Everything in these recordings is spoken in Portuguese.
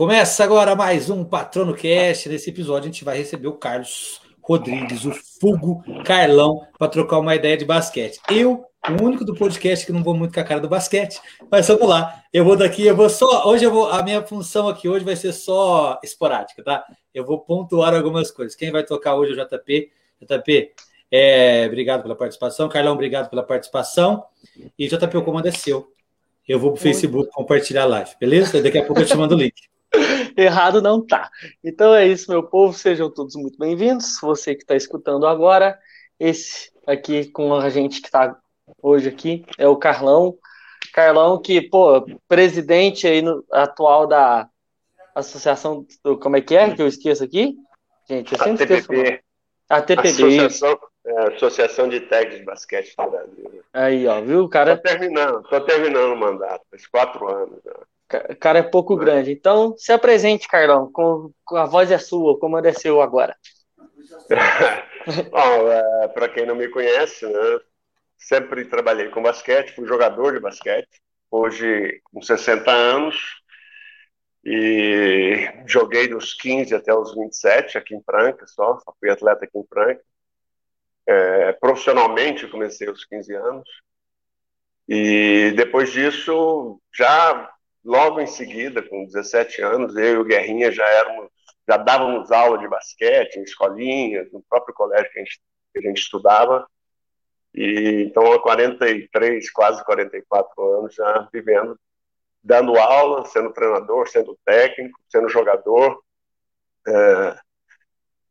Começa agora mais um Patrono Cast. Nesse episódio a gente vai receber o Carlos Rodrigues, o Fugo Carlão, para trocar uma ideia de basquete. Eu, o único do podcast que não vou muito com a cara do basquete, mas vamos lá. Eu vou daqui, eu vou só. Hoje eu vou. A minha função aqui hoje vai ser só esporádica, tá? Eu vou pontuar algumas coisas. Quem vai tocar hoje é o JP. JP, é, obrigado pela participação. Carlão, obrigado pela participação. E JP, o comando é seu. Eu vou para o Facebook compartilhar a live, beleza? Daqui a pouco eu te mando o link. Errado não tá. Então é isso, meu povo. Sejam todos muito bem-vindos. Você que está escutando agora, esse aqui com a gente que está hoje aqui é o Carlão. Carlão, que, pô, presidente aí no, atual da Associação. Do, como é que é que eu esqueço aqui? Gente, eu sempre a esqueço. A TPP. Associação, é, Associação de Técnicos de Basquete do Brasil. Aí, ó, viu? Cara. Tô terminando, tô terminando o mandato, faz quatro anos. Já. O cara é pouco grande. Então, se apresente, Carlão. Com, com a voz é sua, o comando é seu agora. Bom, é, para quem não me conhece, né, sempre trabalhei com basquete, fui jogador de basquete, hoje com 60 anos, e joguei dos 15 até os 27 aqui em Franca, só, só fui atleta aqui em Franca. É, profissionalmente comecei aos 15 anos, e depois disso já logo em seguida, com 17 anos, eu e o Guerrinha já éramos, já dávamos aula de basquete em escolinhas, no próprio colégio que a gente, que a gente estudava. E então há 43, quase 44 anos já vivendo, dando aula, sendo treinador, sendo técnico, sendo jogador. É,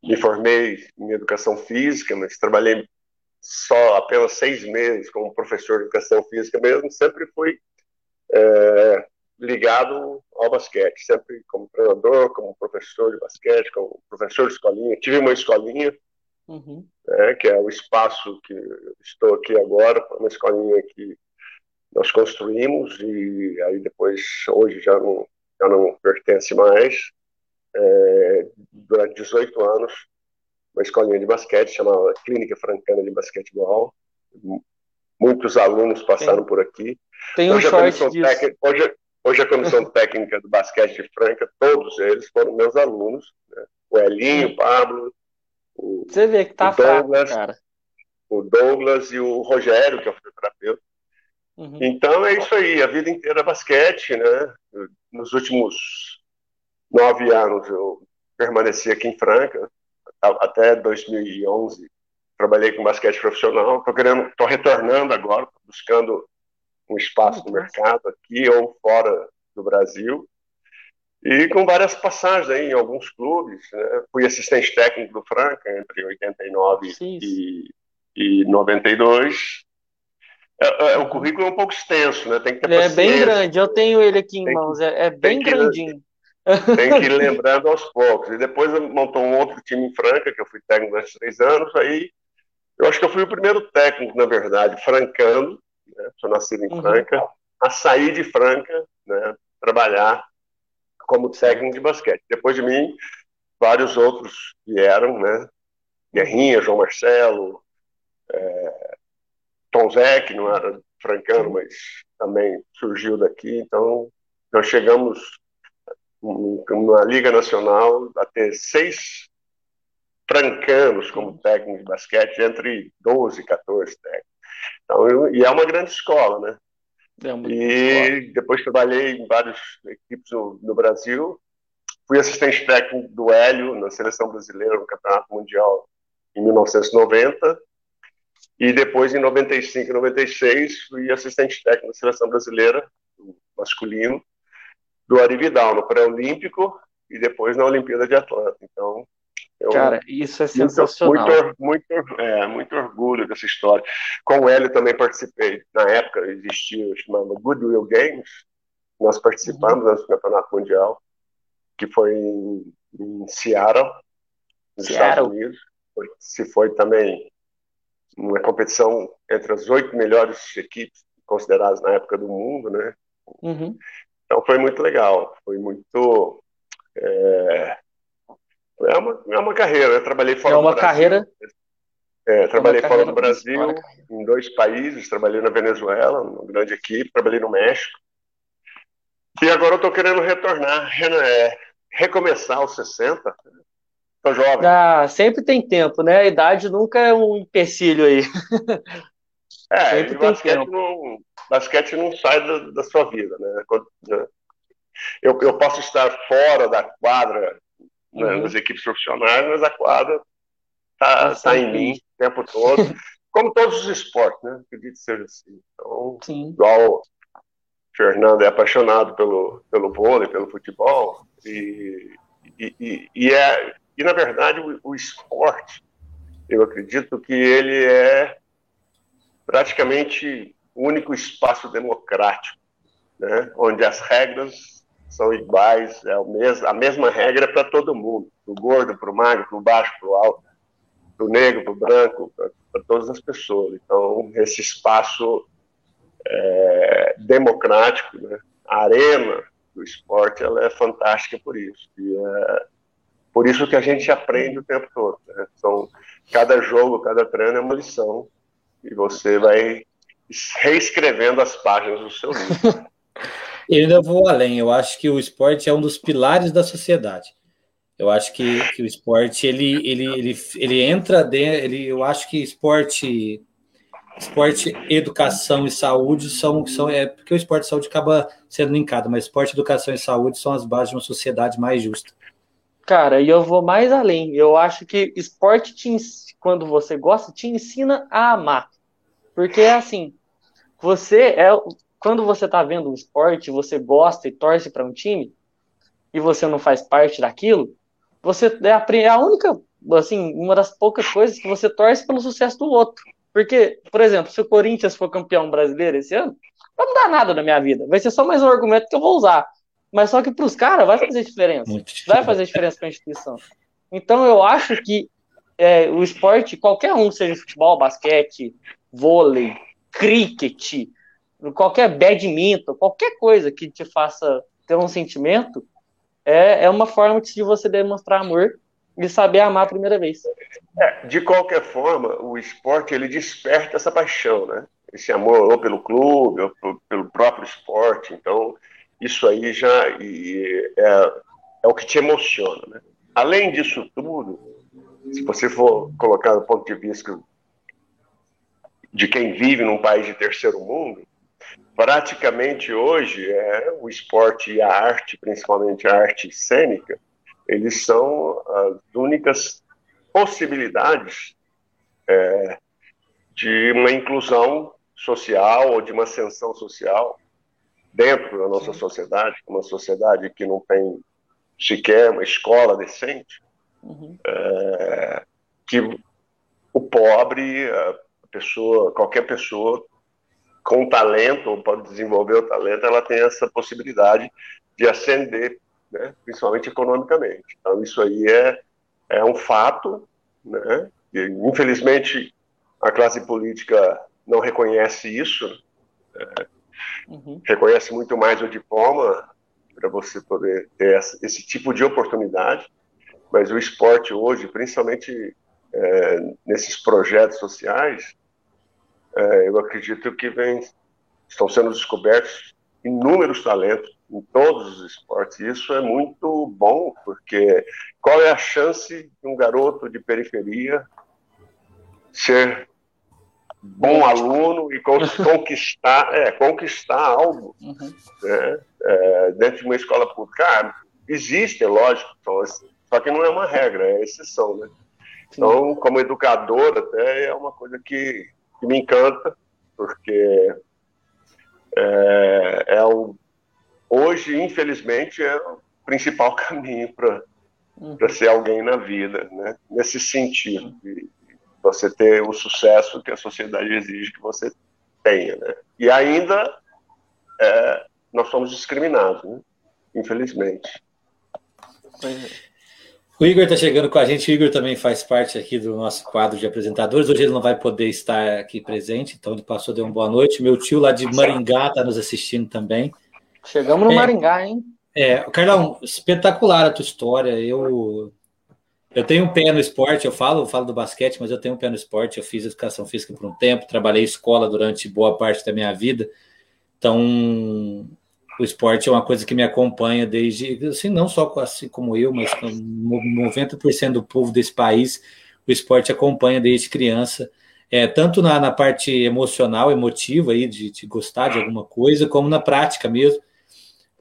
me formei em educação física, mas trabalhei só apenas seis meses como professor de educação física mesmo. Sempre fui é, ligado ao basquete, sempre como treinador, como professor de basquete, como professor de escolinha. Tive uma escolinha, uhum. né, que é o espaço que estou aqui agora, uma escolinha que nós construímos e aí depois, hoje já não, já não pertence mais. É, durante 18 anos, uma escolinha de basquete chamada Clínica Francana de Basquetebol. Muitos alunos passaram tem, por aqui. Tem um hoje, short disso. Técnica, hoje, Hoje a comissão técnica do basquete Franca, todos eles foram meus alunos. Né? O Elinho, o Pablo, o, Você vê que tá o Douglas, fraco, cara. o Douglas e o Rogério, que é o fisioterapeuta. Uhum. Então é isso aí, a vida inteira é basquete, né? Nos últimos nove anos eu permaneci aqui em Franca, até 2011 trabalhei com basquete profissional. Estou querendo, estou retornando agora, buscando um espaço no mercado aqui ou fora do Brasil. E com várias passagens aí em alguns clubes. Né? Fui assistente técnico do Franca entre 89 e, e 92. É, é, o currículo é um pouco extenso, né? Tem que ter ele é bem grande, eu tenho ele aqui em tem mãos, que, é, é, bem que, grandinho. Tem que ir lembrando aos poucos. E depois montou um outro time em Franca, que eu fui técnico durante três anos. Aí eu acho que eu fui o primeiro técnico, na verdade, francano, né? sou nascido em uhum. Franca, a sair de Franca, né? trabalhar como técnico de basquete. Depois de mim, vários outros vieram, né? Guerrinha, João Marcelo, é, Tom Zé, que não era francano, mas também surgiu daqui. Então, nós chegamos na Liga Nacional a ter seis francanos como técnico de basquete, entre 12 e 14 técnicos. Então, e é uma grande escola, né? É e escola. depois trabalhei em várias equipes no, no, Brasil. Fui assistente técnico do Hélio na seleção brasileira no Campeonato Mundial em 1990. E depois, em 95 e 96, fui assistente técnico da seleção brasileira, masculino, do Ari Vidal, no pré-olímpico e depois na Olimpíada de Atlanta. Então, eu, Cara, isso é sensacional. Muito, muito, é, muito orgulho dessa história. Com o Hélio também participei. Na época existia, chamava Goodwill Games. Nós participamos uhum. do Campeonato Mundial, que foi em, em Seattle, nos Seattle. Estados Unidos. Se foi também uma competição entre as oito melhores equipes consideradas na época do mundo, né? Uhum. Então foi muito legal, foi muito é, é uma, é uma carreira. Eu trabalhei fora é uma do carreira. É, trabalhei é fora do Brasil, em dois países. Trabalhei na Venezuela, numa grande equipe. Trabalhei no México. E agora eu estou querendo retornar, é, recomeçar aos 60. Tô jovem. Ah, sempre tem tempo, né? A idade nunca é um empecilho aí. É, sempre tem basquete tempo. Não, basquete não sai da, da sua vida, né? né? Eu, eu posso estar fora da quadra né, uhum. nas equipes profissionais, mas a quadra está tá em mim o tempo todo, como todos os esportes, né? Acredito que seja assim. Então, Sim. igual o Fernando é apaixonado pelo, pelo vôlei, pelo futebol, e, e, e, e é, e na verdade o, o esporte, eu acredito que ele é praticamente o único espaço democrático, né? onde as regras são iguais, é mesmo, a mesma regra para todo mundo, do gordo para o magro, para o baixo para o alto, do negro para o branco, para todas as pessoas. Então, esse espaço é, democrático, né? a arena do esporte, ela é fantástica por isso. E é por isso que a gente aprende o tempo todo. Né? São, cada jogo, cada treino é uma lição e você vai reescrevendo as páginas do seu livro. Eu ainda vou além. Eu acho que o esporte é um dos pilares da sociedade. Eu acho que, que o esporte ele, ele, ele, ele entra dentro. Ele, eu acho que esporte, esporte, educação e saúde são, são é porque o esporte e saúde acaba sendo linkado, mas esporte, educação e saúde são as bases de uma sociedade mais justa. Cara, e eu vou mais além. Eu acho que esporte te, quando você gosta te ensina a amar, porque é assim. Você é quando você está vendo um esporte, você gosta e torce para um time, e você não faz parte daquilo, você é a, é a única, assim, uma das poucas coisas que você torce pelo sucesso do outro. Porque, por exemplo, se o Corinthians for campeão brasileiro esse ano, vai mudar nada na minha vida. Vai ser só mais um argumento que eu vou usar. Mas só que para os caras vai fazer diferença. Vai fazer diferença para a instituição. Então eu acho que é, o esporte, qualquer um, seja futebol, basquete, vôlei, cricket, qualquer badminton, qualquer coisa que te faça ter um sentimento, é, é uma forma de você demonstrar amor e saber amar a primeira vez. É, de qualquer forma, o esporte ele desperta essa paixão, né? Esse amor ou pelo clube, ou pelo próprio esporte. Então, isso aí já é, é o que te emociona, né? Além disso tudo, se você for colocar do ponto de vista de quem vive num país de terceiro mundo, praticamente hoje é o esporte e a arte, principalmente a arte cênica, eles são as únicas possibilidades é, de uma inclusão social ou de uma ascensão social dentro da nossa sociedade, uma sociedade que não tem sequer uma escola decente, uhum. é, que o pobre, a pessoa, qualquer pessoa com talento, ou pode desenvolver o talento, ela tem essa possibilidade de ascender, né, principalmente economicamente. Então, isso aí é, é um fato, né, e, infelizmente, a classe política não reconhece isso, né, uhum. reconhece muito mais o diploma para você poder ter esse, esse tipo de oportunidade, mas o esporte hoje, principalmente é, nesses projetos sociais, é, eu acredito que vem, estão sendo descobertos inúmeros talentos em todos os esportes. Isso é muito bom, porque qual é a chance de um garoto de periferia ser bom aluno e conquistar, é, conquistar algo uhum. né, é, dentro de uma escola pública? Ah, existe, é lógico, só que não é uma regra, é exceção, né? Então, como educador, até é uma coisa que que me encanta, porque é, é o, hoje, infelizmente, é o principal caminho para uhum. ser alguém na vida, né? nesse sentido, de você ter o sucesso que a sociedade exige que você tenha. Né? E ainda é, nós somos discriminados, né? infelizmente. É. O Igor está chegando com a gente. O Igor também faz parte aqui do nosso quadro de apresentadores. Hoje ele não vai poder estar aqui presente, então ele passou, deu uma boa noite. Meu tio lá de Maringá está nos assistindo também. Chegamos no é, Maringá, hein? É, Carlão, espetacular a tua história. Eu eu tenho um pé no esporte, eu falo, eu falo do basquete, mas eu tenho um pé no esporte. Eu fiz educação física por um tempo, trabalhei escola durante boa parte da minha vida. Então, o esporte é uma coisa que me acompanha desde, assim, não só assim como eu, mas com 90% do povo desse país, o esporte acompanha desde criança, é, tanto na, na parte emocional, emotiva, aí, de, de gostar de alguma coisa, como na prática mesmo.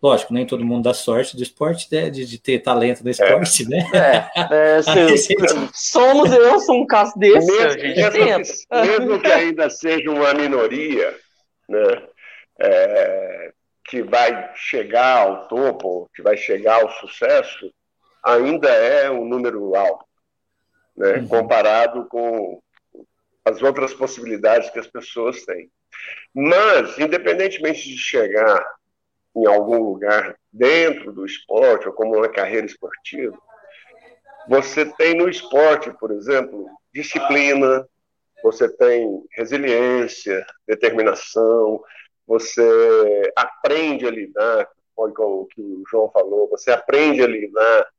Lógico, nem todo mundo dá sorte do esporte, né, de, de ter talento no esporte, é. né? É, é se, somos, eu sou um caso desse. Mesmo, mesmo, mesmo que ainda seja uma minoria, né? É, que vai chegar ao topo, que vai chegar ao sucesso, ainda é um número alto, né? Uhum. comparado com as outras possibilidades que as pessoas têm. Mas, independentemente de chegar em algum lugar dentro do esporte ou como uma carreira esportiva, você tem no esporte, por exemplo, disciplina, você tem resiliência, determinação, você aprende a lidar, com o que o João falou, você aprende a lidar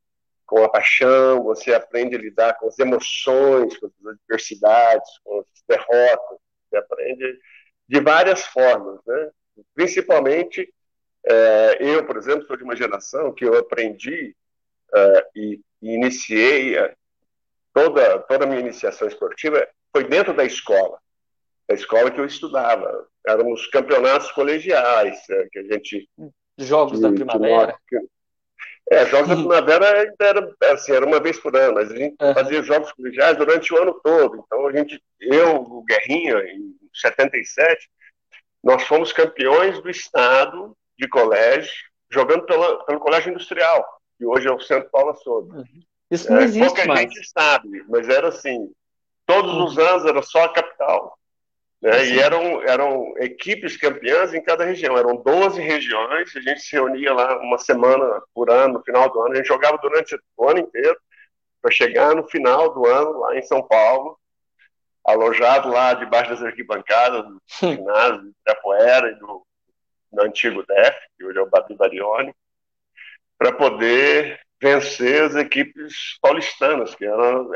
com a paixão, você aprende a lidar com as emoções, com as adversidades, com as derrotas, você aprende de várias formas, né? Principalmente, é, eu, por exemplo, sou de uma geração que eu aprendi é, e, e, iniciei é, toda, toda a minha iniciação esportiva foi dentro da escola da escola que eu estudava. Éramos campeonatos colegiais, é, que a gente. Jogos que, da primavera. Que, é, Jogos da Primavera era, assim, era uma vez por ano, mas a gente uhum. fazia jogos colegiais durante o ano todo. Então, a gente, eu, o Guerrinha, em 77, nós fomos campeões do estado de colégio, jogando pela, pelo Colégio Industrial, que hoje é o Centro Paula Souza. Uhum. Isso não é, existe pouca mais. gente sabe, mas era assim, todos uhum. os anos era só a capital. Né? E eram, eram equipes campeãs em cada região. Eram 12 regiões, a gente se reunia lá uma semana por ano, no final do ano. A gente jogava durante o ano inteiro, para chegar no final do ano, lá em São Paulo, alojado lá debaixo das arquibancadas do ginásio de Itapuera e do, do antigo DEF, que hoje é o Babi Barioni, para poder vencer as equipes paulistanas, que eram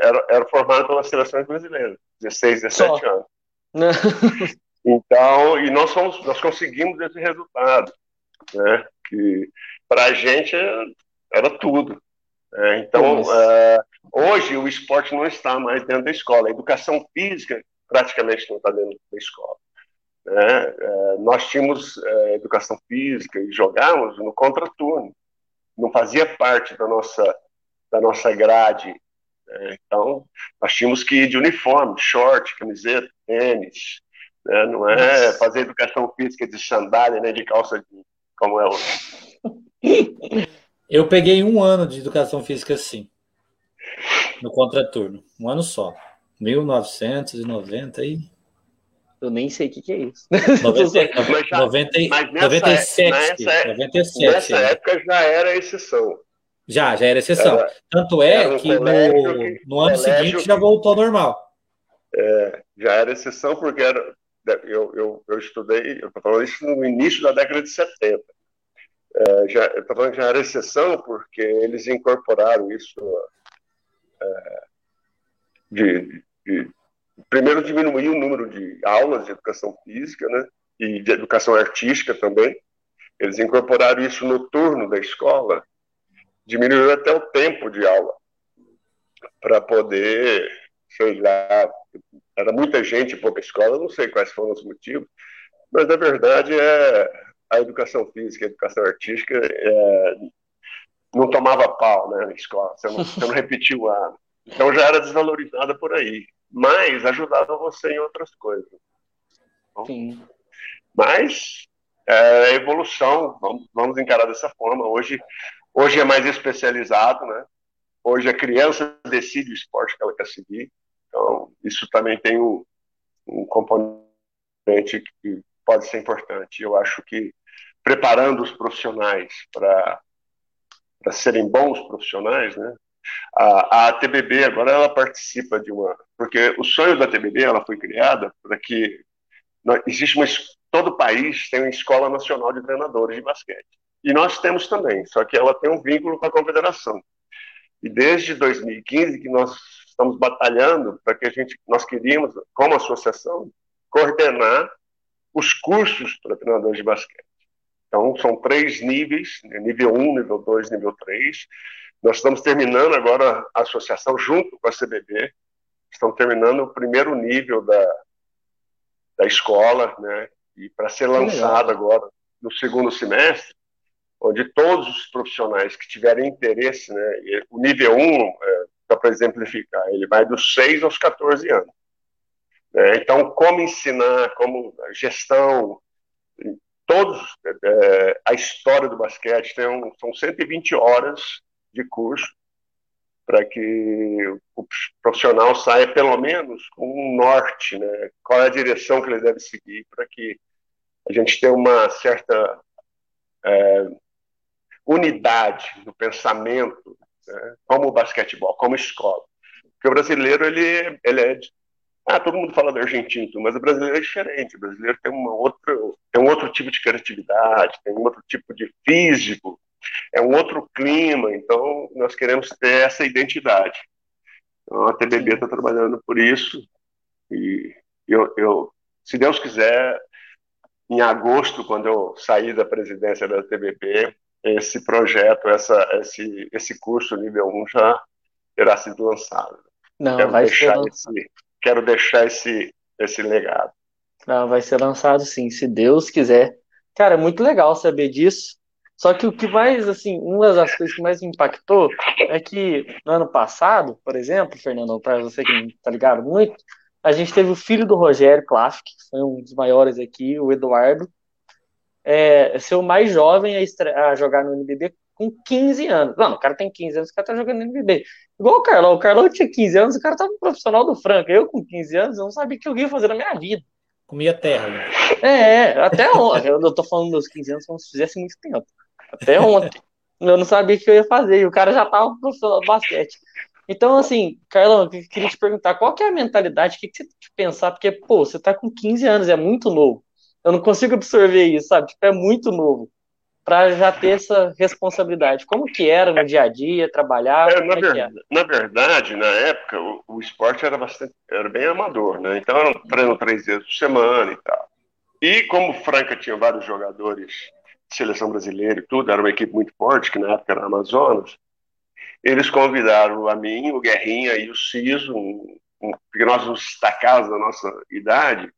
formadas pelas seleções brasileiras, 16, 17 Só. anos. então, e nós, fomos, nós conseguimos esse resultado, né? que para a gente era tudo. É, então, é, hoje o esporte não está mais dentro da escola, a educação física praticamente não está dentro da escola. Né? É, nós tínhamos é, educação física e jogávamos no contraturno, não fazia parte da nossa, da nossa grade né? Então, nós tínhamos que ir de uniforme, short, camiseta, tênis. Né? Não é fazer educação física de sandália, né? de calça de, como é hoje. Eu peguei um ano de educação física sim, no contraturno. Um ano só. 1990 e. Eu nem sei o que, que é isso. 90, 90, mas nessa, 97. Nessa, 97, nessa é. época já era exceção. Já, já era exceção. Era, Tanto é que no, que, no ano seguinte que, já voltou ao normal. É, já era exceção porque era, eu, eu, eu estudei, eu estou falando isso no início da década de 70. É, já, eu estou falando que já era exceção porque eles incorporaram isso é, de, de, primeiro diminuir o número de aulas de educação física, né, e de educação artística também. Eles incorporaram isso no turno da escola diminuiu até o tempo de aula para poder, sei lá, era muita gente, pouca escola, não sei quais foram os motivos, mas na verdade é a educação física, a educação artística é, não tomava pau né, na escola, você não, você não repetiu o ano. Então já era desvalorizada por aí, mas ajudava você em outras coisas. Sim. Mas é evolução, vamos, vamos encarar dessa forma. Hoje Hoje é mais especializado, né? Hoje a criança decide o esporte que ela quer seguir. Então, isso também tem um, um componente que pode ser importante. Eu acho que preparando os profissionais para serem bons profissionais, né? A, a TBB agora ela participa de uma, porque o sonho da TBB ela foi criada para que existe uma todo o país tem uma escola nacional de treinadores de basquete. E nós temos também, só que ela tem um vínculo com a confederação. E desde 2015 que nós estamos batalhando para que a gente, nós queríamos, como associação, coordenar os cursos para treinadores de basquete. Então, são três níveis, né, nível 1, nível 2, nível 3. Nós estamos terminando agora a associação junto com a CBB, estamos terminando o primeiro nível da, da escola, né? E para ser lançado agora no segundo semestre, onde todos os profissionais que tiverem interesse, né? O nível 1, é, para exemplificar, ele vai dos 6 aos 14 anos. Né? Então, como ensinar, como gestão, todos é, a história do basquete tem um, são 120 horas de curso para que o profissional saia pelo menos com um norte, né? Qual é a direção que ele deve seguir para que a gente tenha uma certa é, unidade no pensamento, né? como o basquetebol, como escola. Porque o brasileiro ele, ele é ah, todo mundo fala do argentino, mas o brasileiro é diferente. O brasileiro tem uma outra, tem um outro tipo de criatividade, tem um outro tipo de físico, é um outro clima. Então, nós queremos ter essa identidade. Então, a TBB está trabalhando por isso. E eu, eu, se Deus quiser, em agosto, quando eu sair da presidência da TBB, esse projeto, essa, esse, esse curso nível 1 já terá sido lançado. Não, Quero vai ser esse, quero deixar esse, esse legado. Não, vai ser lançado sim, se Deus quiser. Cara, é muito legal saber disso. Só que o que mais, assim, uma das coisas que mais me impactou é que no ano passado, por exemplo, Fernando, para você que não tá ligado muito, a gente teve o filho do Rogério Klaff, que foi um dos maiores aqui, o Eduardo, é, ser o mais jovem a, a jogar no NBB com 15 anos. Não, o cara tem 15 anos, o cara tá jogando NBB. Igual o Carlão. O Carlão tinha 15 anos, o cara tava um profissional do Franca. Eu, com 15 anos, eu não sabia o que eu ia fazer na minha vida. Comia terra. Né? É, é, até ontem. Eu tô falando dos 15 anos como se fizesse muito tempo. Até ontem. Eu não sabia o que eu ia fazer. E o cara já tava profissional do basquete. Então, assim, Carlão, eu queria te perguntar, qual que é a mentalidade, o que, que você tem que pensar? Porque, pô, você tá com 15 anos, é muito novo. Eu não consigo absorver isso, sabe? Tipo, é muito novo para já ter essa responsabilidade. Como que era no dia a dia, trabalhar? É, na, é ver, na, verdade, na época, o, o, esporte era bastante, era bem amador, né? Então era um treino três vezes por semana e tal. E como Franca tinha vários jogadores de seleção brasileira e tudo, era uma equipe muito forte, que na época era Amazonas, eles convidaram a mim, o Guerrinha e o Ciso, um, um, porque nós nos destacávamos da nossa idade,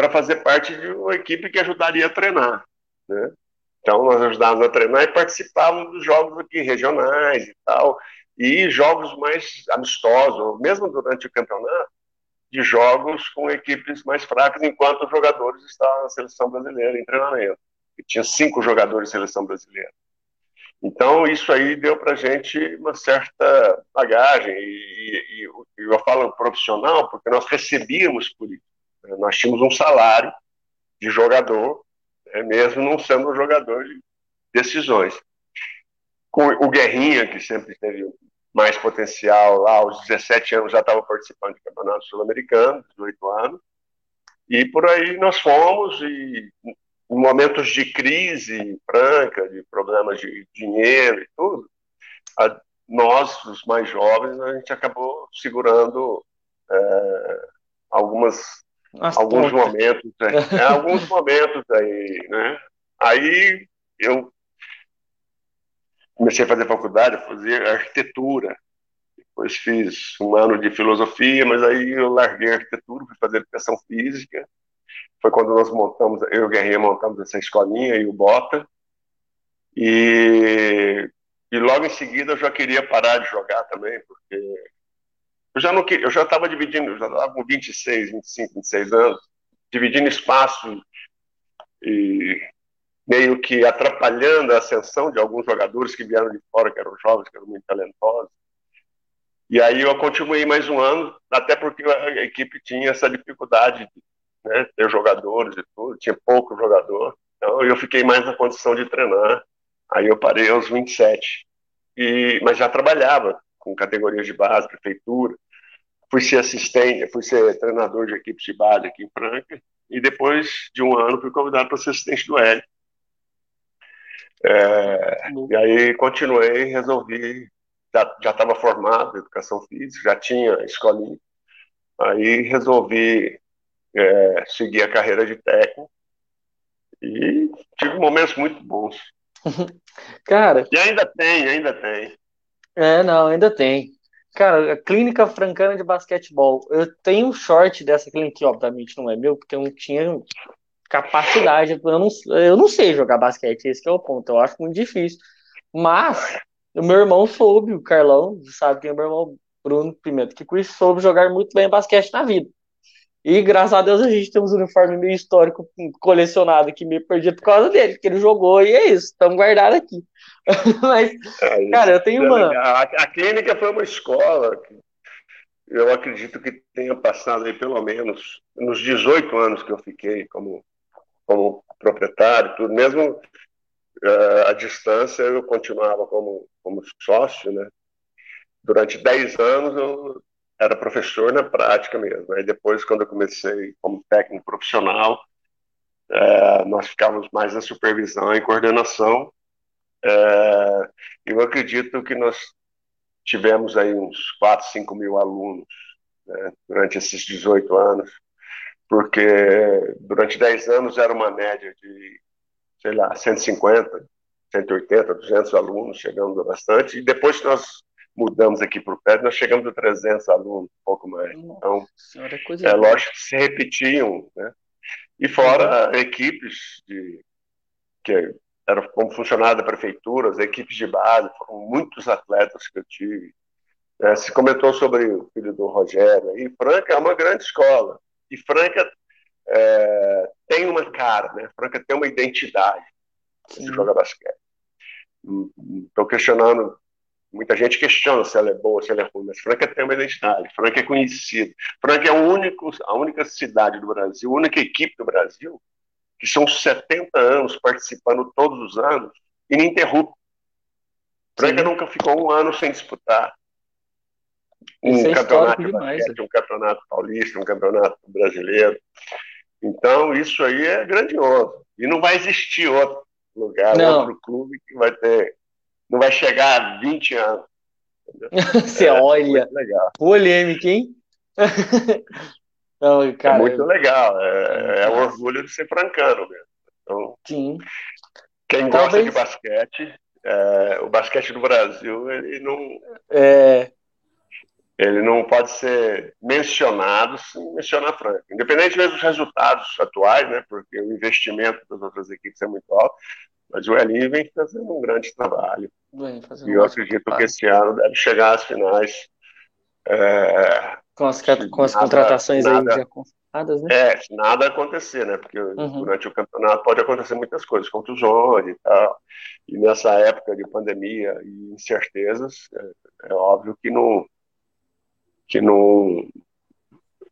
para fazer parte de uma equipe que ajudaria a treinar, né? Então, nós ajudávamos a treinar e participávamos dos jogos aqui regionais e tal, e jogos mais amistosos, mesmo durante o campeonato, de jogos com equipes mais fracas, enquanto os jogadores estavam na seleção brasileira em treinamento. E tinha cinco jogadores de seleção brasileira. Então, isso aí deu para a gente uma certa bagagem, e, e, e, eu falo profissional porque nós recebíamos por isso. Nós tínhamos um salário de jogador é mesmo não sendo um jogador de decisões. Com o Guerrinha, que sempre teve mais potencial lá, aos 17 anos já estava participando de campeonato sul-americano, 18 anos, e por aí nós fomos, e em momentos de crise franca, de problemas de dinheiro e tudo, a, nós, os mais jovens, a gente acabou segurando é, algumas as alguns momentos, é, é, alguns momentos aí, né? Aí eu comecei a fazer faculdade, fazer arquitetura. Depois fiz um ano de filosofia, mas aí eu larguei a arquitetura, fui fazer educação física. Foi quando nós montamos, eu e o Guerrinha montamos essa escolinha e o Bota. E, e logo em seguida eu já queria parar de jogar também, porque eu já não eu já estava dividindo, já estava com 26, 25, 26 anos, dividindo espaço e meio que atrapalhando a ascensão de alguns jogadores que vieram de fora, que eram jovens, que eram muito talentosos. E aí eu continuei mais um ano, até porque a equipe tinha essa dificuldade de né, ter jogadores e tudo, tinha pouco jogador. Então eu fiquei mais na condição de treinar. Aí eu parei aos 27. E, mas já trabalhava com categorias de base, prefeitura. Fui ser assistente, fui ser treinador de equipes de base aqui em Franca. E depois de um ano fui convidado para ser assistente do Hélio. É, e aí continuei, resolvi, já estava formado em educação física, já tinha escolinha. Aí resolvi é, seguir a carreira de técnico E tive momentos muito bons. Cara. E ainda tem, ainda tem. É, não, ainda tem. Cara, a clínica francana de basquetebol. Eu tenho um short dessa clínica, que obviamente não é meu, porque eu não tinha capacidade. Eu não, eu não sei jogar basquete, esse é o ponto. Eu acho muito difícil. Mas o meu irmão soube, o Carlão, sabe quem é meu irmão, Bruno Pimenta, que soube jogar muito bem basquete na vida. E graças a Deus a gente tem um uniforme meio histórico colecionado aqui, meio perdido por causa dele, porque ele jogou e é isso, estamos guardados aqui. Mas, é, cara, eu tenho é uma. A, a, clínica foi uma escola que eu acredito que tenha passado aí pelo menos nos 18 anos que eu fiquei como, como proprietário, tudo, mesmo uh, à distância eu continuava como, como sócio, né? Durante 10 anos eu era professor na prática mesmo. Aí depois, quando eu comecei como técnico profissional, é, nós ficávamos mais na supervisão e coordenação. É, eu acredito que nós tivemos aí uns 4, 5 mil alunos né, durante esses 18 anos, porque durante 10 anos era uma média de, sei lá, 150, 180, 200 alunos, chegando bastante, e depois que nós mudamos aqui para o prédio, nós chegamos a 300 alunos, um pouco mais. Então, Senhora, é, é lógico que se repetiam, né? E fora uhum. equipes de, que eram como funcionário da prefeitura, as equipes de base, foram muitos atletas que eu tive. É, se comentou sobre o filho do Rogério, e Franca é uma grande escola. E Franca é, tem uma cara, né? Franca tem uma identidade de jogar basquete. Estou questionando Muita gente questiona se ela é boa, se ela é ruim, mas Franca tem uma identidade, Franca é conhecida. Franca é único, a única cidade do Brasil, a única equipe do Brasil, que são 70 anos participando todos os anos, ininterrupto. Franca Sim. nunca ficou um ano sem disputar um é campeonato de basquete, né? um campeonato paulista, um campeonato brasileiro. Então, isso aí é grandioso. E não vai existir outro lugar, não. outro clube que vai ter não vai chegar a 20 anos. Você é, olha. Legal. Polêmica, hein? não, cara, é muito legal. É, é o orgulho de ser francano mesmo. Então, Sim. Quem Talvez... gosta de basquete, é, o basquete do Brasil, ele não. É... Ele não pode ser mencionado sem mencionar Franca. Independente dos resultados atuais, né, porque o investimento das outras equipes é muito alto, mas o Elinho vem fazendo um grande trabalho. e eu acredito trabalho. que esse ano deve chegar às finais. É, com as, com as nada, contratações nada, aí já confirmadas, né? É, nada acontecer, né? Porque uhum. durante o campeonato pode acontecer muitas coisas, contusões e tal. E nessa época de pandemia e incertezas, é, é óbvio que não. Que não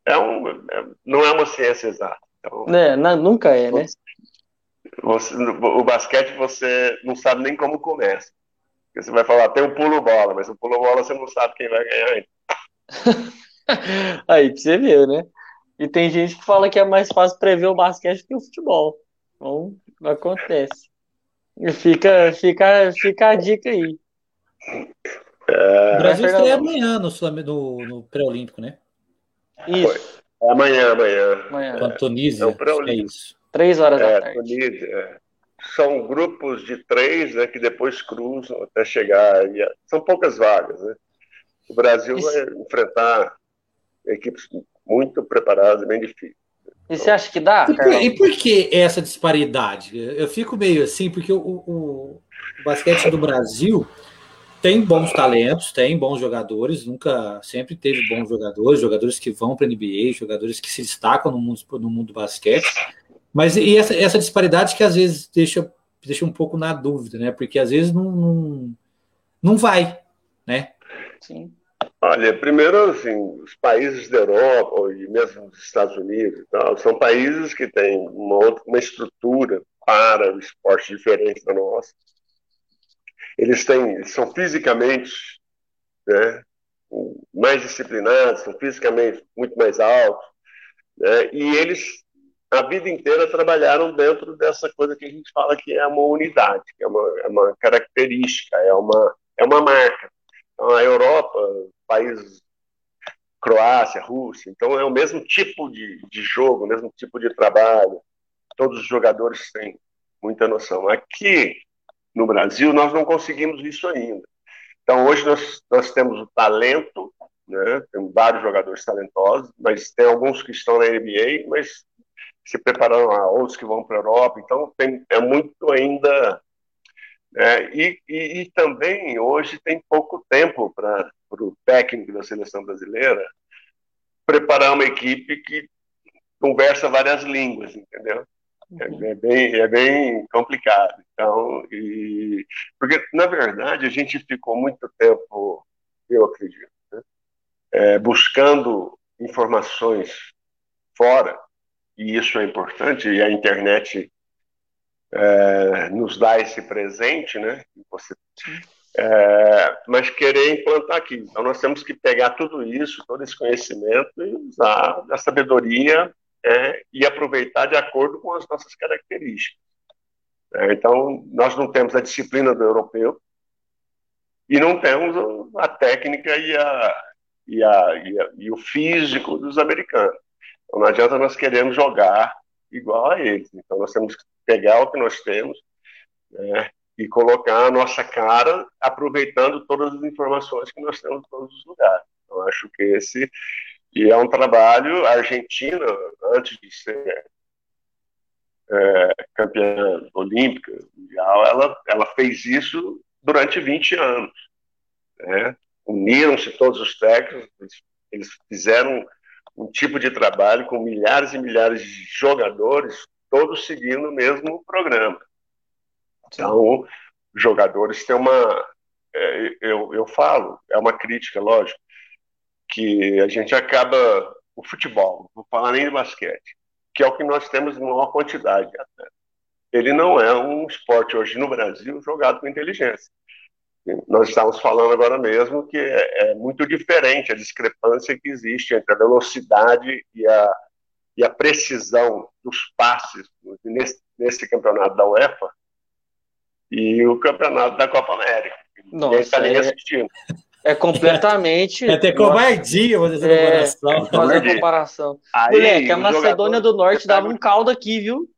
é um, é, não é uma ciência exata. Então, é, não, nunca é, né? Você, o basquete você não sabe nem como começa. Porque você vai falar, tem um pulo bola, mas o pulo bola você não sabe quem vai ganhar ainda. Aí você ver, né? E tem gente que fala que é mais fácil prever o basquete que o futebol. Então, acontece. Fica, fica, fica a dica aí. É... O Brasil estreia amanhã no, no, no pré-olímpico, né? Isso. É amanhã, amanhã. amanhã. Com a Tunísia. É, é isso. Três horas é, da tarde. Tunísia, é. São grupos de três né, que depois cruzam até chegar. São poucas vagas. Né? O Brasil Isso. vai enfrentar equipes muito preparadas e bem difíceis. E você acha que dá? E por, e por, que essa disparidade? Eu fico meio assim, porque o, o, o basquete do Brasil tem bons talentos, tem bons jogadores, nunca sempre teve bons jogadores, jogadores que vão para a NBA, jogadores que se destacam no mundo, no mundo do basquete. Mas e essa, essa disparidade que às vezes deixa, deixa um pouco na dúvida, né? Porque às vezes não, não, não vai, né? Sim. Olha, primeiro, assim, os países da Europa e mesmo os Estados Unidos tal, são países que têm uma, uma estrutura para o esporte diferente da nossa. Eles têm, eles são fisicamente né, mais disciplinados, são fisicamente muito mais altos, né, e eles a vida inteira trabalharam dentro dessa coisa que a gente fala que é uma unidade, que é uma, é uma característica, é uma, é uma marca. Então, a Europa, países Croácia, Rússia, então é o mesmo tipo de, de jogo, o mesmo tipo de trabalho. todos os jogadores têm muita noção. Aqui no Brasil, nós não conseguimos isso ainda. Então, hoje nós, nós temos o talento, né? temos vários jogadores talentosos, mas tem alguns que estão na NBA, mas se preparando lá, outros que vão para a Europa. Então, tem, é muito ainda. Né? E, e, e, também hoje tem pouco tempo para o técnico da seleção brasileira preparar uma equipe que conversa várias línguas, entendeu? É, uhum. é, bem, é bem complicado. Então, e, porque, na verdade, a gente ficou muito tempo, eu acredito, né, é, buscando informações fora, e isso é importante, e a internet é, nos dá esse presente, né? Você, é, mas querer implantar aqui. Então, nós temos que pegar tudo isso, todo esse conhecimento e usar a sabedoria é, e aproveitar de acordo com as nossas características. É, então, nós não temos a disciplina do europeu e não temos a técnica e, a, e, a, e, a, e o físico dos americanos. Então, não adianta nós queremos jogar igual a eles. Então, nós temos que pegar o que nós temos né, e colocar a nossa cara, aproveitando todas as informações que nós temos em todos os lugares. Então, acho que esse e é um trabalho, a Argentina, antes de ser é, campeã olímpica, mundial, ela, ela fez isso durante 20 anos. Né? Uniram-se todos os técnicos, eles fizeram um tipo de trabalho com milhares e milhares de jogadores, todos seguindo o mesmo programa. Então, os jogadores têm uma. É, eu, eu falo, é uma crítica, lógico, que a gente acaba o futebol, vou falar nem de basquete, que é o que nós temos em maior quantidade. Ele não é um esporte hoje no Brasil jogado com inteligência. Nós estamos falando agora mesmo que é, é muito diferente a discrepância que existe entre a velocidade e a, e a precisão dos passes nesse, nesse campeonato da UEFA e o campeonato da Copa América. Nossa, Ninguém está nem é... assistindo. É completamente. É até covardia fazer essa comparação. É, fazer comparação. Aí, Moleque, a Macedônia do Norte dava um caldo aqui, viu?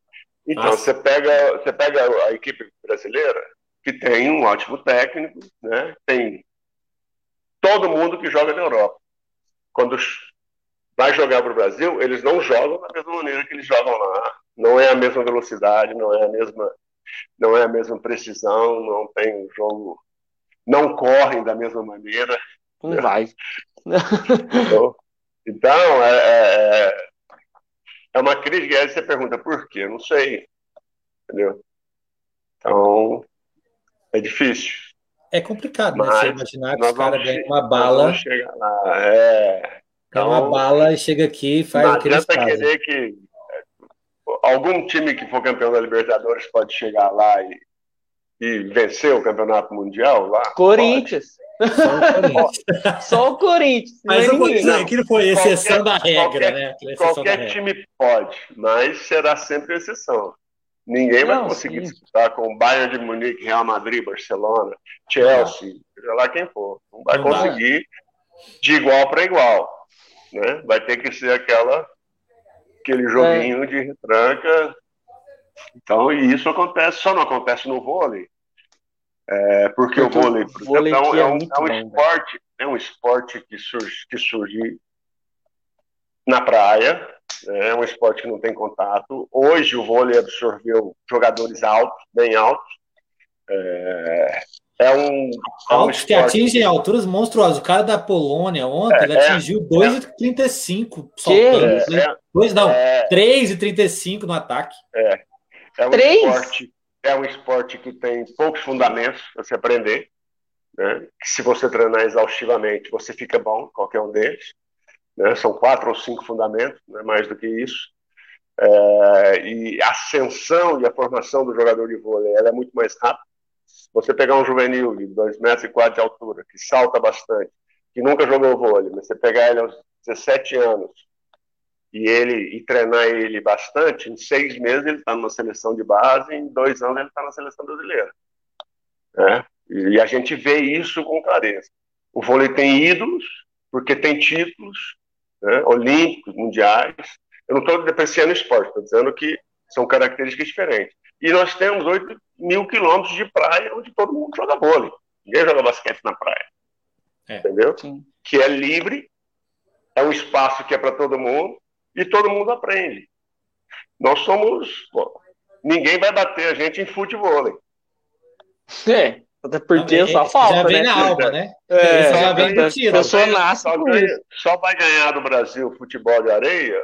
Então, você pega, você pega a equipe brasileira, que tem um ótimo técnico, né? tem todo mundo que joga na Europa. Quando vai jogar para o Brasil, eles não jogam da mesma maneira que eles jogam lá. Não é a mesma velocidade, não é a mesma, não é a mesma precisão, não tem um jogo não correm da mesma maneira. Não vai. Então, é, é, é uma crítica. Aí você pergunta por quê? Eu não sei. Entendeu? Então, é difícil. É complicado, né? Você imaginar que os caras ganham uma bala. Chegar lá. É. Então, uma bala e chega aqui e faz não o que eles fazem. querer que algum time que for campeão da Libertadores pode chegar lá e e venceu o campeonato mundial lá? Corinthians. Só o Corinthians. Mas é não, aquilo foi exceção qualquer, da regra, qualquer, né? Qualquer regra. time pode, mas será sempre exceção. Ninguém vai conseguir sim. disputar com o Bayern de Munique, Real Madrid, Barcelona, Chelsea, seja lá quem for. Não vai não conseguir de igual para igual. Né? Vai ter que ser aquela aquele joguinho é. de retranca então, e isso acontece, só não acontece no vôlei, é, porque, porque, o vôlei, por vôlei exemplo, é, um, é, um, é um esporte, é um esporte que surge, que surge na praia, né, é um esporte que não tem contato. Hoje o vôlei absorveu jogadores altos, bem altos. É, é um. É altos um que atingem alturas monstruosas. O cara da Polônia ontem é, ele atingiu 2,35 é, soltando. É, dois, não, é, 3,35 no ataque. É. É um Três? esporte, é um esporte que tem poucos fundamentos para se aprender. Né? Que se você treinar exaustivamente, você fica bom, qualquer um deles. Né? São quatro ou cinco fundamentos, não é mais do que isso. É, e a ascensão e a formação do jogador de vôlei ela é muito mais rápida. Você pegar um juvenil de 2,4 metros e quatro de altura, que salta bastante, que nunca jogou vôlei, mas você pegar ele aos 17 anos e ele e treinar ele bastante, em seis meses ele está numa seleção de base, em dois anos ele está na seleção brasileira. Né? E a gente vê isso com clareza. O vôlei tem ídolos, porque tem títulos né, olímpicos, mundiais. Eu não estou depreciando esporte, estou dizendo que são características diferentes. E nós temos 8 mil quilômetros de praia onde todo mundo joga vôlei. Ninguém joga basquete na praia. É. Entendeu? Sim. Que é livre, é um espaço que é para todo mundo e todo mundo aprende. Nós somos. Pô, ninguém vai bater a gente em futebol. É, até porque só falta. Já vem né? na alma, né? É, já vem do tiro. Só, só, só vai ganhar do Brasil futebol de areia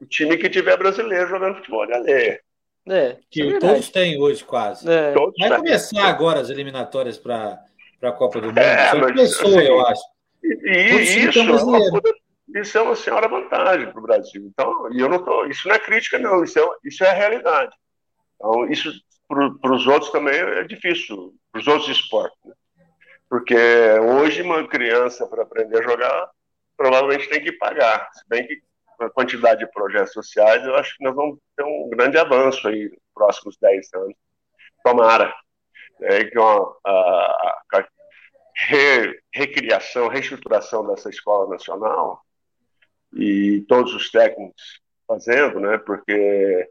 o time que tiver brasileiro jogando futebol de areia. É, que é todos têm hoje, quase. É. Vai começar agora as eliminatórias para a Copa do Mundo. É, Só começou, assim, eu acho. E, e isso, é uma, isso é uma senhora vantagem para o Brasil. Então, e eu não tô, isso não é crítica, não, isso é, isso é a realidade. Então, isso para os outros também é difícil, para os outros esportes. Né? Porque hoje uma criança para aprender a jogar provavelmente tem que pagar. Se bem que a quantidade de projetos sociais, eu acho que nós vamos ter um grande avanço aí nos próximos 10 anos. Tomara. É, que uma, a, a re, recriação, reestruturação dessa escola nacional e todos os técnicos fazendo, né? Porque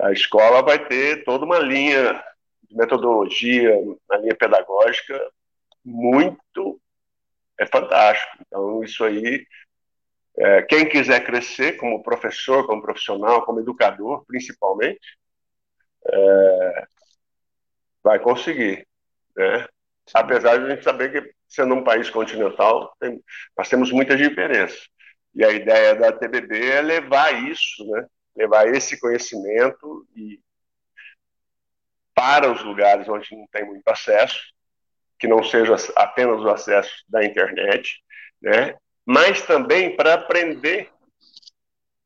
a escola vai ter toda uma linha de metodologia, uma linha pedagógica muito é fantástico. Então isso aí é, quem quiser crescer como professor, como profissional, como educador, principalmente, é, vai conseguir. Né? Apesar de a gente saber que, sendo um país continental, tem, nós temos muitas diferenças. E a ideia da TBB é levar isso, né? Levar esse conhecimento e para os lugares onde não tem muito acesso, que não seja apenas o acesso da internet, né? mas também para aprender,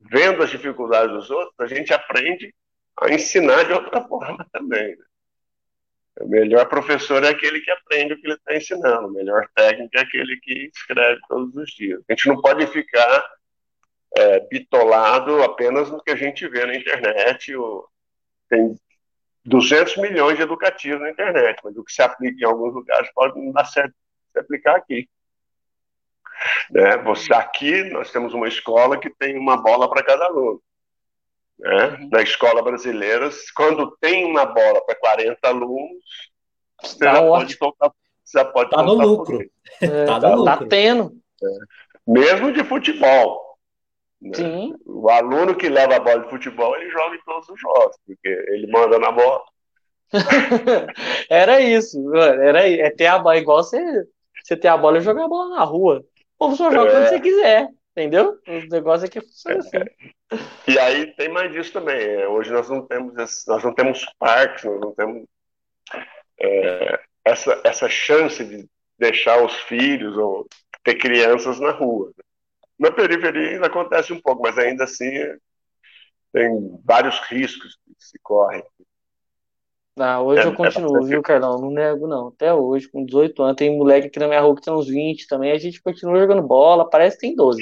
vendo as dificuldades dos outros, a gente aprende a ensinar de outra forma também. Né? O melhor professor é aquele que aprende o que ele está ensinando, o melhor técnico é aquele que escreve todos os dias. A gente não pode ficar é, bitolado apenas no que a gente vê na internet. Tem 200 milhões de educativos na internet, mas o que se aplica em alguns lugares pode não dar certo se aplicar aqui. Né? Você, aqui nós temos uma escola que tem uma bola para cada aluno. Né? Uhum. Na escola brasileira, quando tem uma bola para 40 alunos, você tá já pode tocar. Já pode tá no lucro. É, tá, no tá lucro. tendo. É. Mesmo de futebol. Né? O aluno que leva a bola de futebol, ele joga em todos os jogos, porque ele manda na bola. era isso, era é ter a bola igual você, você ter a bola e jogar a bola na rua. O povo só joga é. quando você quiser, entendeu? O negócio é que funciona assim. E aí tem mais disso também. É, hoje nós não temos nós não temos parques, nós não temos é, essa, essa chance de deixar os filhos ou ter crianças na rua. Na periferia ainda acontece um pouco, mas ainda assim tem vários riscos que se correm. Ah, hoje é, eu continuo, é viu, Carlão? Não nego, não. Até hoje, com 18 anos, tem moleque aqui na minha rua que tem uns 20 também. A gente continua jogando bola, parece que tem 12.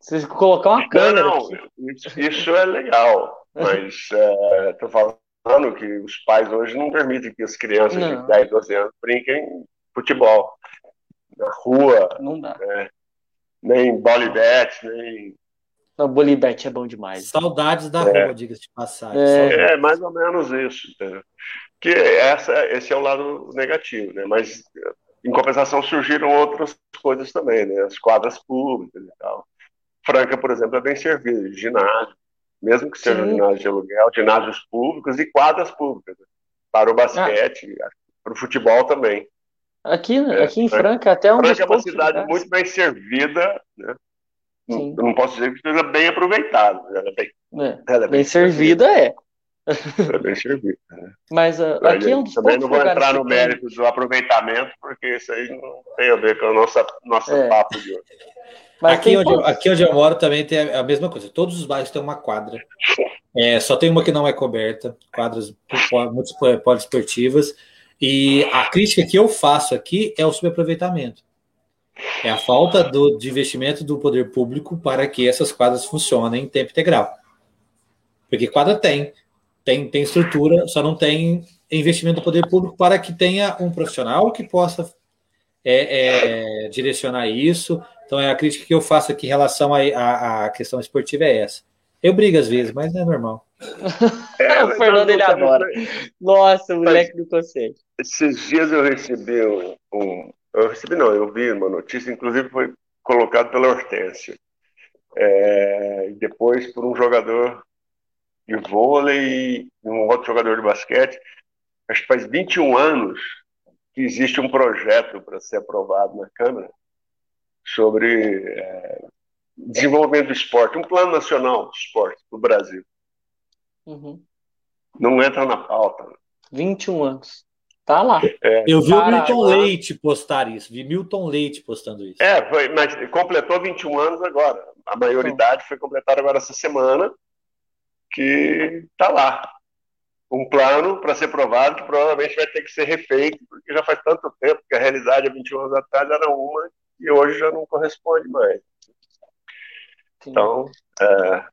Se colocar uma câmera. Não, não isso é legal, mas é, tô falando que os pais hoje não permitem que as crianças não. de 10, 12 anos brinquem futebol na rua. Não dá. É, nem bolibete, nem não, Bolibete é bom demais. Saudades da é. rua, diga-se de passagem. É. é. mais ou menos isso. Entendeu? Que essa, esse é o lado negativo, né? Mas em compensação surgiram outras coisas também, né? As quadras públicas e tal. Franca, por exemplo, é bem servida, ginásio, mesmo que seja ginásio de aluguel, ginásios públicos e quadras públicas. Né? Para o basquete, ah. para o futebol também. Aqui, é, aqui em Franca, até um Franca é uma cidade lugares. muito bem servida, né? Sim. Eu não posso dizer que seja bem aproveitado. Ela é bem, é. Ela é bem, bem servida, servida, é. É bem servida. Né? Mas uh, aqui é um dos Também não vou entrar no mérito do aproveitamento, porque isso aí não tem a ver com o nosso, nosso é. papo de hoje. Mas aqui, onde eu, aqui onde eu moro também tem a mesma coisa. Todos os bairros têm uma quadra. É, só tem uma que não é coberta, quadras muito poliesportivas. E a crítica que eu faço aqui é o subaproveitamento. É a falta do, de investimento do poder público para que essas quadras funcionem em tempo integral. Porque quadra tem, tem, tem estrutura, só não tem investimento do poder público para que tenha um profissional que possa é, é, direcionar isso. Então, é a crítica que eu faço aqui em relação à questão esportiva é essa. Eu brigo às vezes, mas é normal. É, o Fernando ele adora. Nossa, o moleque do conselho. Esses dias eu recebi um, um, Eu recebi, não, eu vi uma notícia, inclusive foi colocado pela Hortência. É, depois por um jogador de vôlei e um outro jogador de basquete. Acho que faz 21 anos que existe um projeto para ser aprovado na Câmara sobre é, desenvolvimento do esporte, um plano nacional de esporte do Brasil. Uhum. Não entra na pauta. 21 anos. Tá lá. É, eu vi o Milton Leite postar isso, vi Milton Leite postando isso. É, foi, mas completou 21 anos agora. A maioridade foi completada agora essa semana, que tá lá. Um plano para ser provado que provavelmente vai ter que ser refeito, porque já faz tanto tempo que a realidade há 21 anos atrás era uma e hoje já não corresponde mais. Sim. Então, é...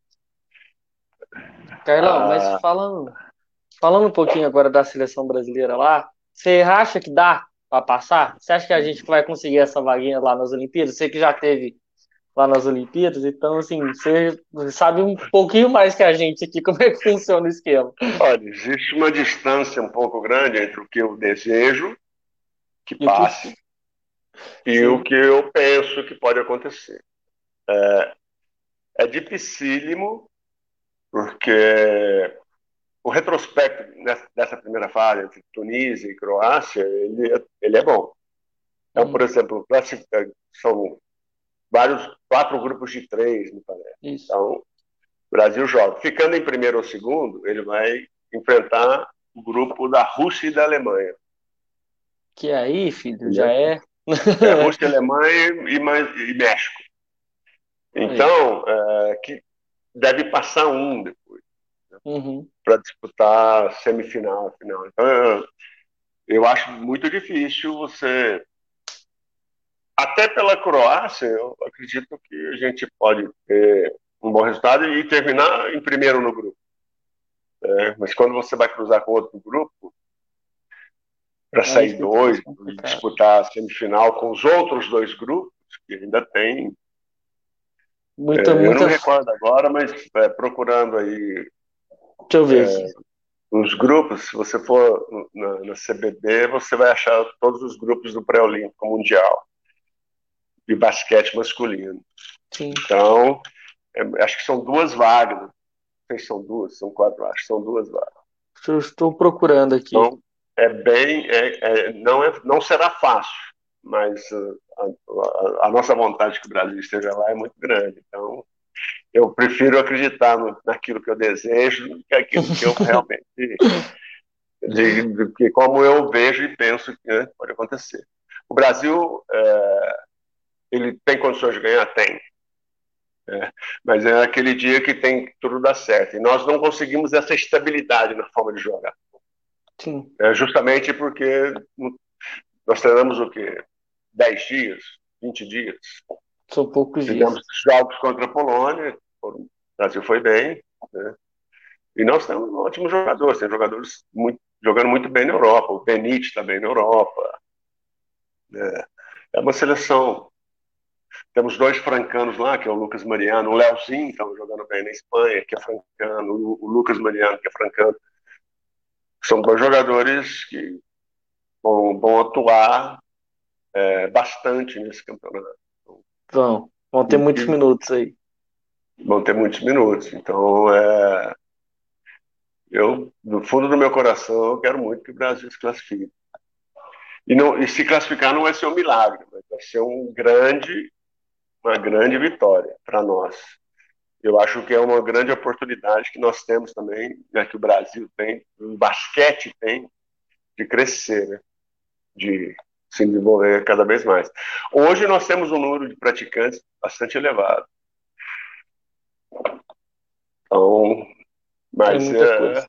Carlão, ah... mas falando, falando um pouquinho agora da seleção brasileira lá, você acha que dá para passar? Você acha que a gente vai conseguir essa vaguinha lá nas Olimpíadas? Você que já teve lá nas Olimpíadas, então assim, você sabe um pouquinho mais que a gente aqui como é que funciona o esquema. Olha, existe uma distância um pouco grande entre o que eu desejo que passe e, e o que eu penso que pode acontecer. É, é dificílimo, porque o retrospecto dessa primeira fase entre Tunísia e Croácia, ele, é, ele é bom. Então, por exemplo, são vários, quatro grupos de três, me parece. Isso. Então, o Brasil joga. Ficando em primeiro ou segundo, ele vai enfrentar o grupo da Rússia e da Alemanha. Que aí, filho, já é. é Rússia, Alemanha e, e México. Então, é, que deve passar um depois né, uhum. para disputar semifinal, final. Então, eu, eu acho muito difícil você. Até pela Croácia, eu acredito que a gente pode ter um bom resultado e terminar em primeiro no grupo. É, mas quando você vai cruzar com outro grupo, para é, sair dois, e disputar a semifinal com os outros dois grupos, que ainda tem Muita, é, muita... Eu não recordo agora, mas é, procurando aí. Deixa eu ver. É, os grupos, se você for na, na, CBB, você vai achar todos os grupos do pré-olímpico mundial de basquete masculino. Sim. Então, é, acho que são duas vagas. Não sei se são duas, são quatro, acho que são duas vagas. Eu estou procurando aqui. Então, é bem, é, é, não, é, não será fácil, mas uh, a, a, a, nossa vontade de que o Brasil esteja lá é muito grande. Então, eu prefiro acreditar no, naquilo que eu desejo do que aquilo que eu realmente. de, de, de, como eu vejo e penso que né, pode acontecer. O Brasil, é, ele tem condições de ganhar? Tem. É, mas é aquele dia que tem tudo dar certo. E nós não conseguimos essa estabilidade na forma de jogar. Sim. É justamente porque nós treinamos o quê? 10 dias, 20 dias. São poucos Fizemos dias. jogos contra a Polônia, o Brasil foi bem, né? E nós temos ótimos jogadores, tem jogadores muito, jogando muito bem na Europa, o Benite está bem na Europa. É, é uma seleção. Temos dois francanos lá, que é o Lucas Mariano, o Leozinho, que estão jogando bem na Espanha, que é francano, o, o Lucas Mariano, que é francano. São dois jogadores que vão, vão atuar é, bastante nesse campeonato. Vão, vão ter muitos minutos aí. Vão ter muitos minutos. Então, é, eu, no fundo do meu coração, eu quero muito que o Brasil se classifique. E, não, e se classificar não vai ser um milagre, vai ser um grande, uma grande vitória para nós. Eu acho que é uma grande oportunidade que nós temos também, né, que o Brasil tem, o basquete tem, de crescer, né? de se desenvolver cada vez mais. Hoje nós temos um número de praticantes bastante elevado. Então, mas é,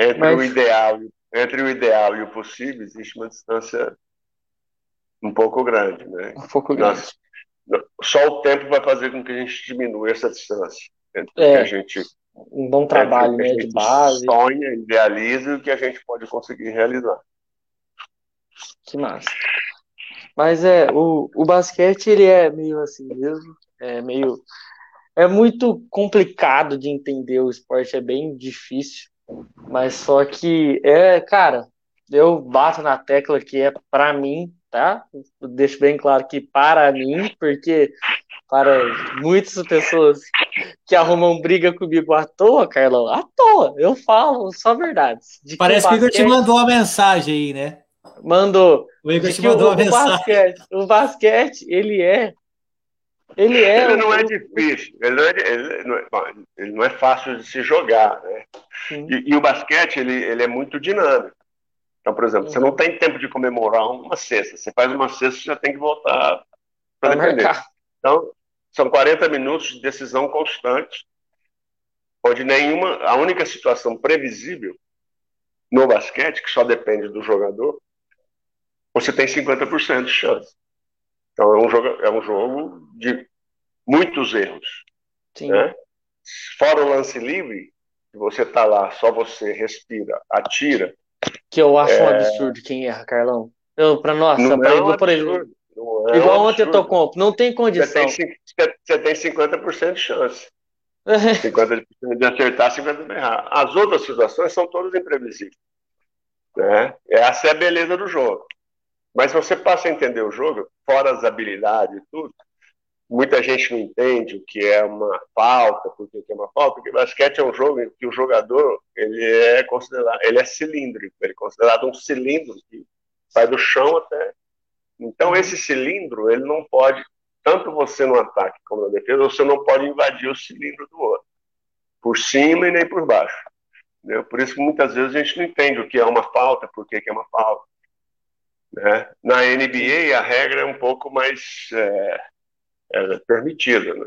entre mas... o ideal entre o ideal e o possível existe uma distância um pouco grande, né? Um pouco grande. Nós, só o tempo vai fazer com que a gente diminua essa distância entre é, que a gente um bom trabalho né, de base sonha, idealiza e o que a gente pode conseguir realizar. Que massa. Mas é, o, o basquete ele é meio assim mesmo, é meio é muito complicado de entender o esporte, é bem difícil. Mas só que é, cara, eu bato na tecla que é para mim, tá? deixo bem claro que para mim, porque para muitas pessoas que arrumam briga comigo à toa, Carlão, à toa, eu falo só verdades. Parece que o Igor te mandou uma mensagem aí, né? Mandou. O Igor te mandou o, uma mensagem. Basquete, o basquete, ele é. Ele é. Ele não é difícil. Ele não é, ele não é, ele não é fácil de se jogar, né? E, e, o basquete, ele, ele é muito dinâmico. Então, por exemplo, uhum. você não tem tempo de comemorar uma cesta. Você faz uma cesta, você já tem que voltar para defender. Então, são 40 minutos de decisão constante, onde nenhuma, a única situação previsível no basquete, que só depende do jogador, você tem 50% de chance. Então é um jogo, é um jogo de muitos erros. Sim. Né? Fora o lance livre, você está lá, só você respira, atira. Que eu acho é... um absurdo quem erra, Carlão. Eu, para nossa, não pra, é um por exemplo, é igual um ontem eu tô com, não tem condição. Você tem, você tem 50% de chance. 50% de acertar, 50% de errar. As outras situações são todas imprevisíveis. Né? Essa é a beleza do jogo. Mas você passa a entender o jogo, fora as habilidades e tudo, muita gente não entende o que é uma falta, porque é uma falta, porque basquete é um jogo em que o jogador ele é considerado, ele é cilíndrico, ele é considerado um cilindro que sai do chão até. Então esse cilindro ele não pode, tanto você no ataque como na defesa, você não pode invadir o cilindro do outro, por cima e nem por baixo. Entendeu? Por isso que muitas vezes a gente não entende o que é uma falta, por que é uma falta. Né? Na NBA, a regra é um pouco mais é, é permitida. Né?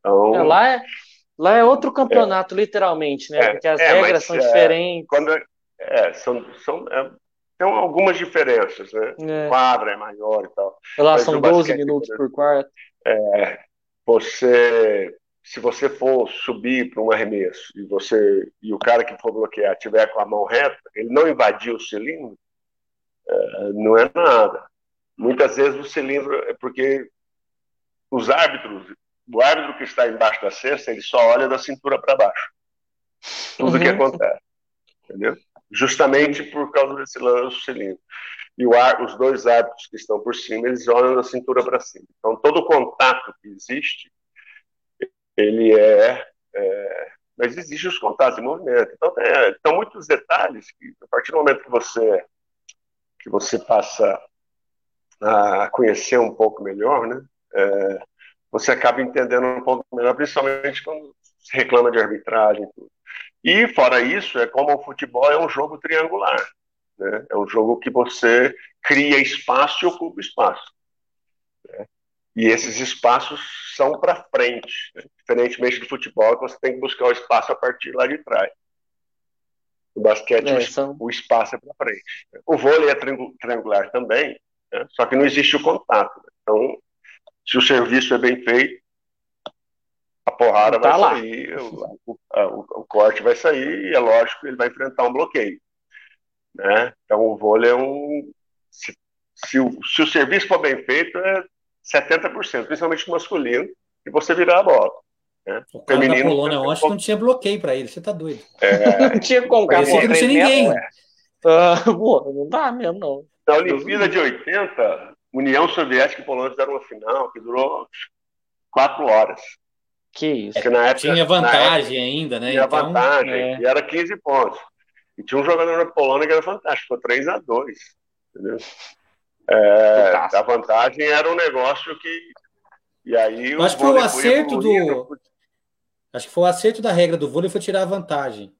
Então, é, lá, é, lá é outro campeonato, literalmente, né? É, Porque as é, regras são diferentes. Quando, é, são, são, tem algumas diferenças, né? É. Quadra é maior e tal. Lá Mas são 12 minutos por quarto. É, você, se você for subir para um arremesso e você e o cara que for bloquear tiver com a mão reta, ele não invadiu o cilindro, é, não é nada. Muitas vezes o cilindro é porque os árbitros, o árbitro que está embaixo da cesta, ele só olha da cintura para baixo. Tudo uhum. que acontece. Entendeu? Justamente por causa desse lance do cilindro. E ar, os dois árbitros que estão por cima, eles olham da cintura para cima. Então, todo o contato que existe, ele é, é mas existem os contatos de movimento. Então, tem, então, muitos detalhes que, a partir do momento que você que você passa a conhecer um pouco melhor, né? É, você acaba entendendo um pouco melhor, principalmente quando se reclama de arbitragem. Tudo. E fora isso, é como o futebol é um jogo triangular, né? É um jogo que você cria espaço e ocupa espaço. Né? E esses espaços são para frente, né? diferentemente do futebol, que você tem que buscar o espaço a partir lá de trás. No basquete, é, são... o espaço é para frente. O vôlei é triangular também, né? só que não existe o contato. Né? Então, se o serviço é bem feito, a porrada tá vai lá. sair, o, o, o, corte vai sair e é lógico que ele vai enfrentar um bloqueio. Né? Então, o vôlei é um. Se, se, o, se o serviço for bem feito, é 70%, principalmente masculino, e você virar a bola. Né? O cara Feminino, da Polônia ontem não tinha bloqueio para ele, você tá doido. É... não tinha como, cara. Parecia que não tinha ninguém. Uh, pô, não dá mesmo, não. Na Olimpíada de 80, União Soviética e Polônia fizeram uma final que durou quatro horas. Que isso. Porque na época, tinha vantagem época, ainda, né? Tinha então, vantagem, é. e era 15 pontos. E tinha um jogador na Polônia que era fantástico, foi 3 a 2 entendeu? É, a vantagem era um negócio que. E aí que foi o acerto do. Acho que foi o acerto da regra do vôlei foi tirar a vantagem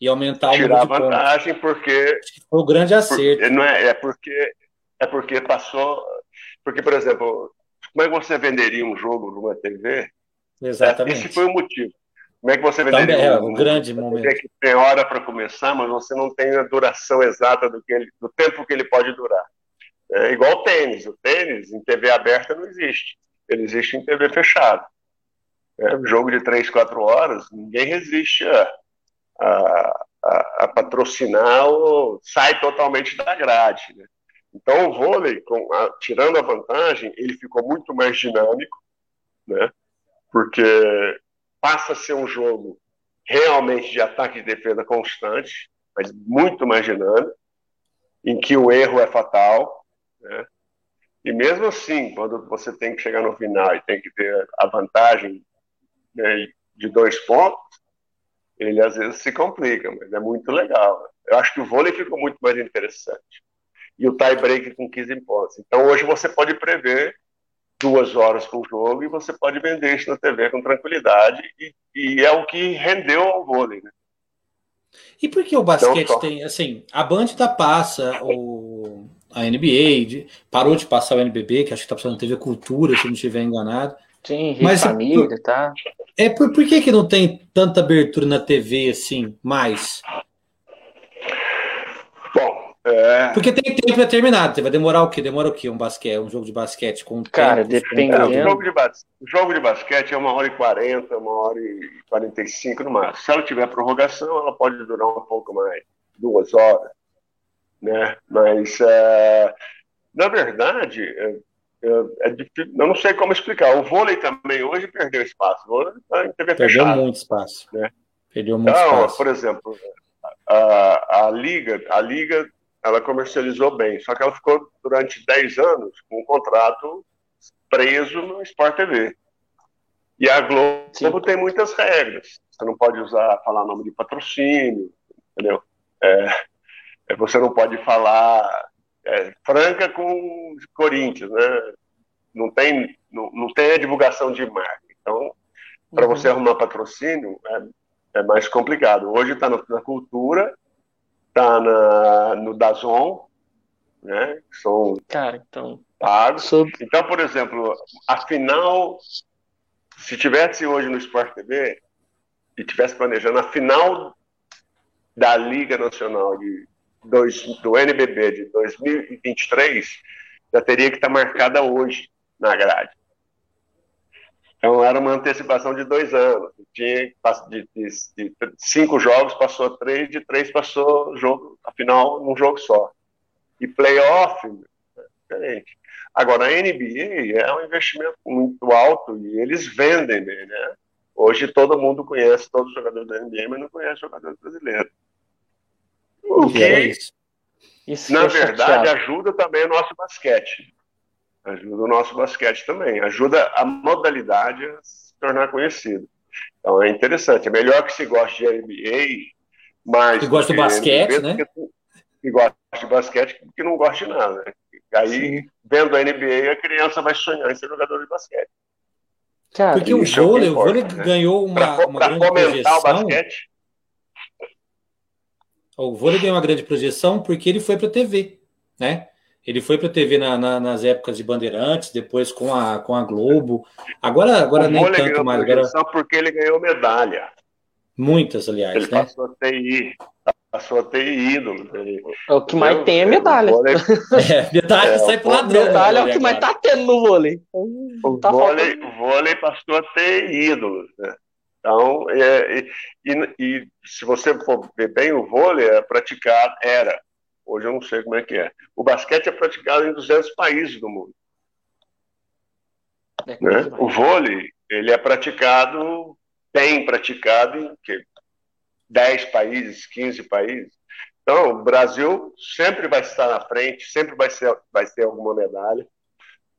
e aumentar o tirar a vantagem pontos. porque foi o grande acerto. Por, não é, é porque é porque passou porque por exemplo como é que você venderia um jogo numa TV? Exatamente. Esse foi o motivo. Como é que você venderia Também é um, um grande momento? Que tem hora para começar, mas você não tem a duração exata do que ele, do tempo que ele pode durar. É igual o tênis. O tênis em TV aberta não existe. Ele existe em TV fechada. É, jogo de três, quatro horas, ninguém resiste a, a, a, a patrocinar ou sai totalmente da grade. Né? Então, o vôlei, com, a, tirando a vantagem, ele ficou muito mais dinâmico, né? porque passa a ser um jogo realmente de ataque e defesa constante, mas muito mais dinâmico, em que o erro é fatal. Né? E mesmo assim, quando você tem que chegar no final e tem que ter a vantagem né, de dois pontos, ele às vezes se complica, mas é muito legal. Eu acho que o vôlei ficou muito mais interessante. E o tie break com 15 pontos. Então hoje você pode prever duas horas com o jogo e você pode vender isso na TV com tranquilidade e, e é o que rendeu ao vôlei, né? E por que o basquete então, tem, assim, a Band tá passa, o, a NBA de, parou de passar o NBB, que acho que tá passando TV Cultura, se não estiver enganado. Sim, Mas, Família, por, tá? É, por, por que que não tem tanta abertura na TV, assim, mais? É... Porque tem tempo determinado. Vai demorar o quê? Demora o quê? Um basquete, um jogo de basquete com Cara, dependendo. É, o, jogo de o jogo de basquete é uma hora e quarenta, uma hora e quarenta e cinco no máximo. Se ela tiver prorrogação, ela pode durar um pouco mais, duas horas, né? Mas é, na verdade, é, é, difícil, eu não sei como explicar. O vôlei também hoje perdeu espaço. O vôlei tá perdeu fechada, muito espaço. Né? Perdeu muito então, espaço. Por exemplo, a, a liga, a liga ela comercializou bem, só que ela ficou durante 10 anos com um contrato preso no Sport TV. E a Globo Sim. tem muitas regras. Você não pode usar, falar nome de patrocínio, entendeu? É, é você não pode falar é, Franca com Corinthians, né? Não tem, não, não tem a divulgação de marca. Então, para uhum. você arrumar patrocínio, é, é mais complicado. Hoje está na cultura tá na, no Dazon, né? Que são Cara, então, pagos. Sobre... Então, por exemplo, a final, se tivesse hoje no Sport TV e tivesse planejando a final da Liga Nacional de dois, do NBB de 2023, já teria que estar marcada hoje na grade. Então era uma antecipação de dois anos. Tinha de, de, de, cinco jogos passou três, de três passou jogo, afinal um jogo só. E playoff diferente. Agora a NBA é um investimento muito alto e eles vendem, né? Hoje todo mundo conhece todos os jogadores da NBA, mas não conhece jogadores brasileiros. O que, é isso. Isso na verdade, chateado. ajuda também o nosso basquete ajuda o nosso basquete também, ajuda a modalidade a se tornar conhecida. Então é interessante, é melhor que se goste de NBA, mas... Que gosta do basquete, né? Que gosta de basquete que não gosta de nada. Né? Aí, Sim. vendo a NBA, a criança vai sonhar em ser jogador de basquete. Cara, Porque o é vôlei, é o vôlei né? ganhou uma, pra, uma pra grande projeção. O, basquete. O vôlei ganhou uma grande projeção porque ele foi para a TV, né? Ele foi para a TV na, na, nas épocas de Bandeirantes, depois com a, com a Globo. Agora, agora nem tanto mais. Agora... Só porque ele ganhou medalha. Muitas, aliás. Ele né? passou a ter passou a ter ídolo. É o que mais tem é medalha. Vôlei... É, medalha é, sai pro ladrão. Medalha é o que mais tá tendo no vôlei. O tá vôlei, vôlei passou a ter ídolos. Né? Então, é, e, e, se você for ver bem, o vôlei é praticado, era Hoje eu não sei como é que é. O basquete é praticado em 200 países do mundo. É né? O vôlei, ele é praticado, tem praticado em que, 10 países, 15 países. Então, o Brasil sempre vai estar na frente, sempre vai, ser, vai ter alguma medalha.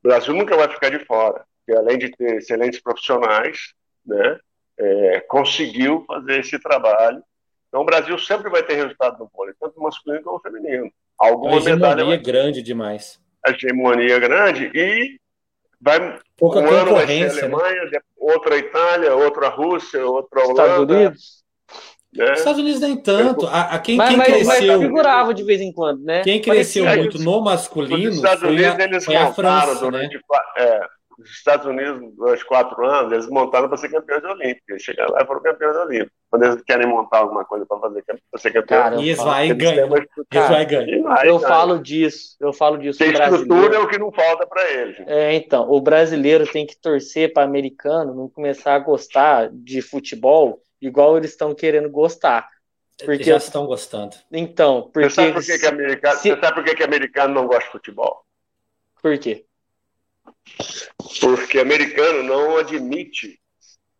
O Brasil nunca vai ficar de fora, porque além de ter excelentes profissionais, né, é, conseguiu fazer esse trabalho então o Brasil sempre vai ter resultado no vôlei, tanto masculino como feminino. Alguma a hegemonia medalha vai... grande demais. A hegemonia grande e vai Pouca um ano vai ser a né? Alemanha, né? outra a Itália, outra a Rússia, outra a Holanda. Estados Unidos? Né? Estados Unidos nem tanto. A, a quem, mas, quem mas, cresceu. Mas figurava de vez em quando, né? Quem cresceu muito no masculino. Os Estados Unidos, foi a, eles foi a França, durante. Né? É, os Estados Unidos, dois, quatro anos, eles montaram para ser campeões olímpicos. Eles chegaram lá e foram campeões olímpicos. Quando eles querem montar alguma coisa para fazer para ser campeão, cara, e eles vão e ganham. Eles vai ganhar. Eu falo disso, eu falo disso. Tem estrutura é o que não falta para eles. É, então, o brasileiro tem que torcer para americano não começar a gostar de futebol igual eles estão querendo gostar. Porque já estão gostando. Então, porque. Você sabe por que, que americano, se... você sabe por que, que americano não gosta de futebol? Por quê? Porque americano não admite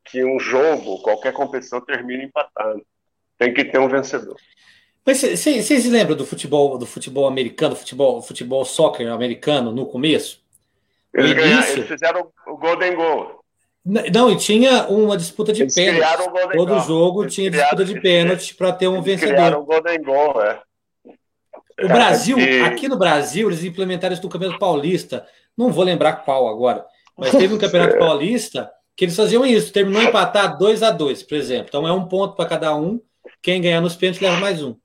que um jogo, qualquer competição, termine empatado. Tem que ter um vencedor. Mas vocês se lembram do futebol, do futebol americano, futebol, futebol soccer americano no começo? Eles, ganharam, eles fizeram o Golden Goal. Não, e tinha uma disputa de pênalti. Todo goal. jogo eles tinha criaram, disputa de pênalti para ter um vencedor. Criaram o Golden Goal, é. O Brasil, é, aqui no Brasil, eles implementaram isso no Campeonato Paulista. Não vou lembrar qual agora, mas teve um Campeonato é. Paulista que eles faziam isso. Terminou empatado 2 a 2 por exemplo. Então é um ponto para cada um. Quem ganhar nos pênaltis leva mais um.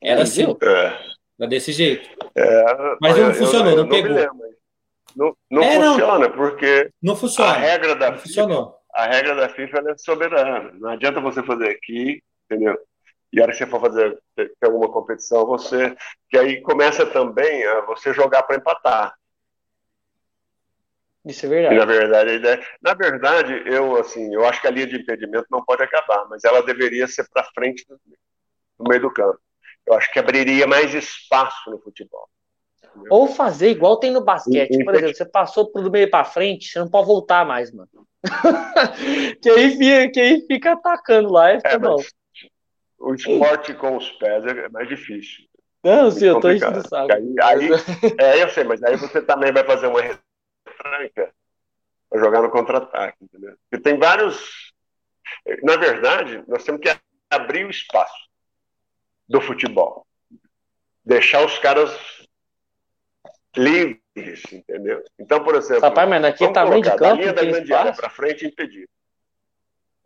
Era assim. É. Era desse jeito. É, mas não funcionou, eu, eu, não, não pegou. Não, não é, funciona, não. porque não funciona. a regra da não FIFA, funcionou. a regra da FIFA é soberana. Não adianta você fazer aqui, entendeu? E a hora que você for fazer alguma competição, você. Que aí começa também a você jogar para empatar. Isso é verdade. E, na verdade, ideia, na verdade, eu assim, eu acho que a linha de impedimento não pode acabar, mas ela deveria ser para frente do, do meio do campo. Eu acho que abriria mais espaço no futebol. Ou fazer igual tem no basquete. Por exemplo, você passou pro meio para frente, você não pode voltar mais, mano. que, aí fica, que aí fica atacando lá, fica é, bom. O esporte com os pés é mais difícil. Não, sim, eu tô enchendo o saco. Aí, aí, é, eu sei, mas aí você também vai fazer uma retranca para jogar no contra-ataque, entendeu? Porque tem vários. Na verdade, nós temos que abrir o espaço do futebol. Deixar os caras livres, entendeu? Então, por exemplo. Rapaz, mas aqui tá meio de campo. Da linha da grande área para frente impedir.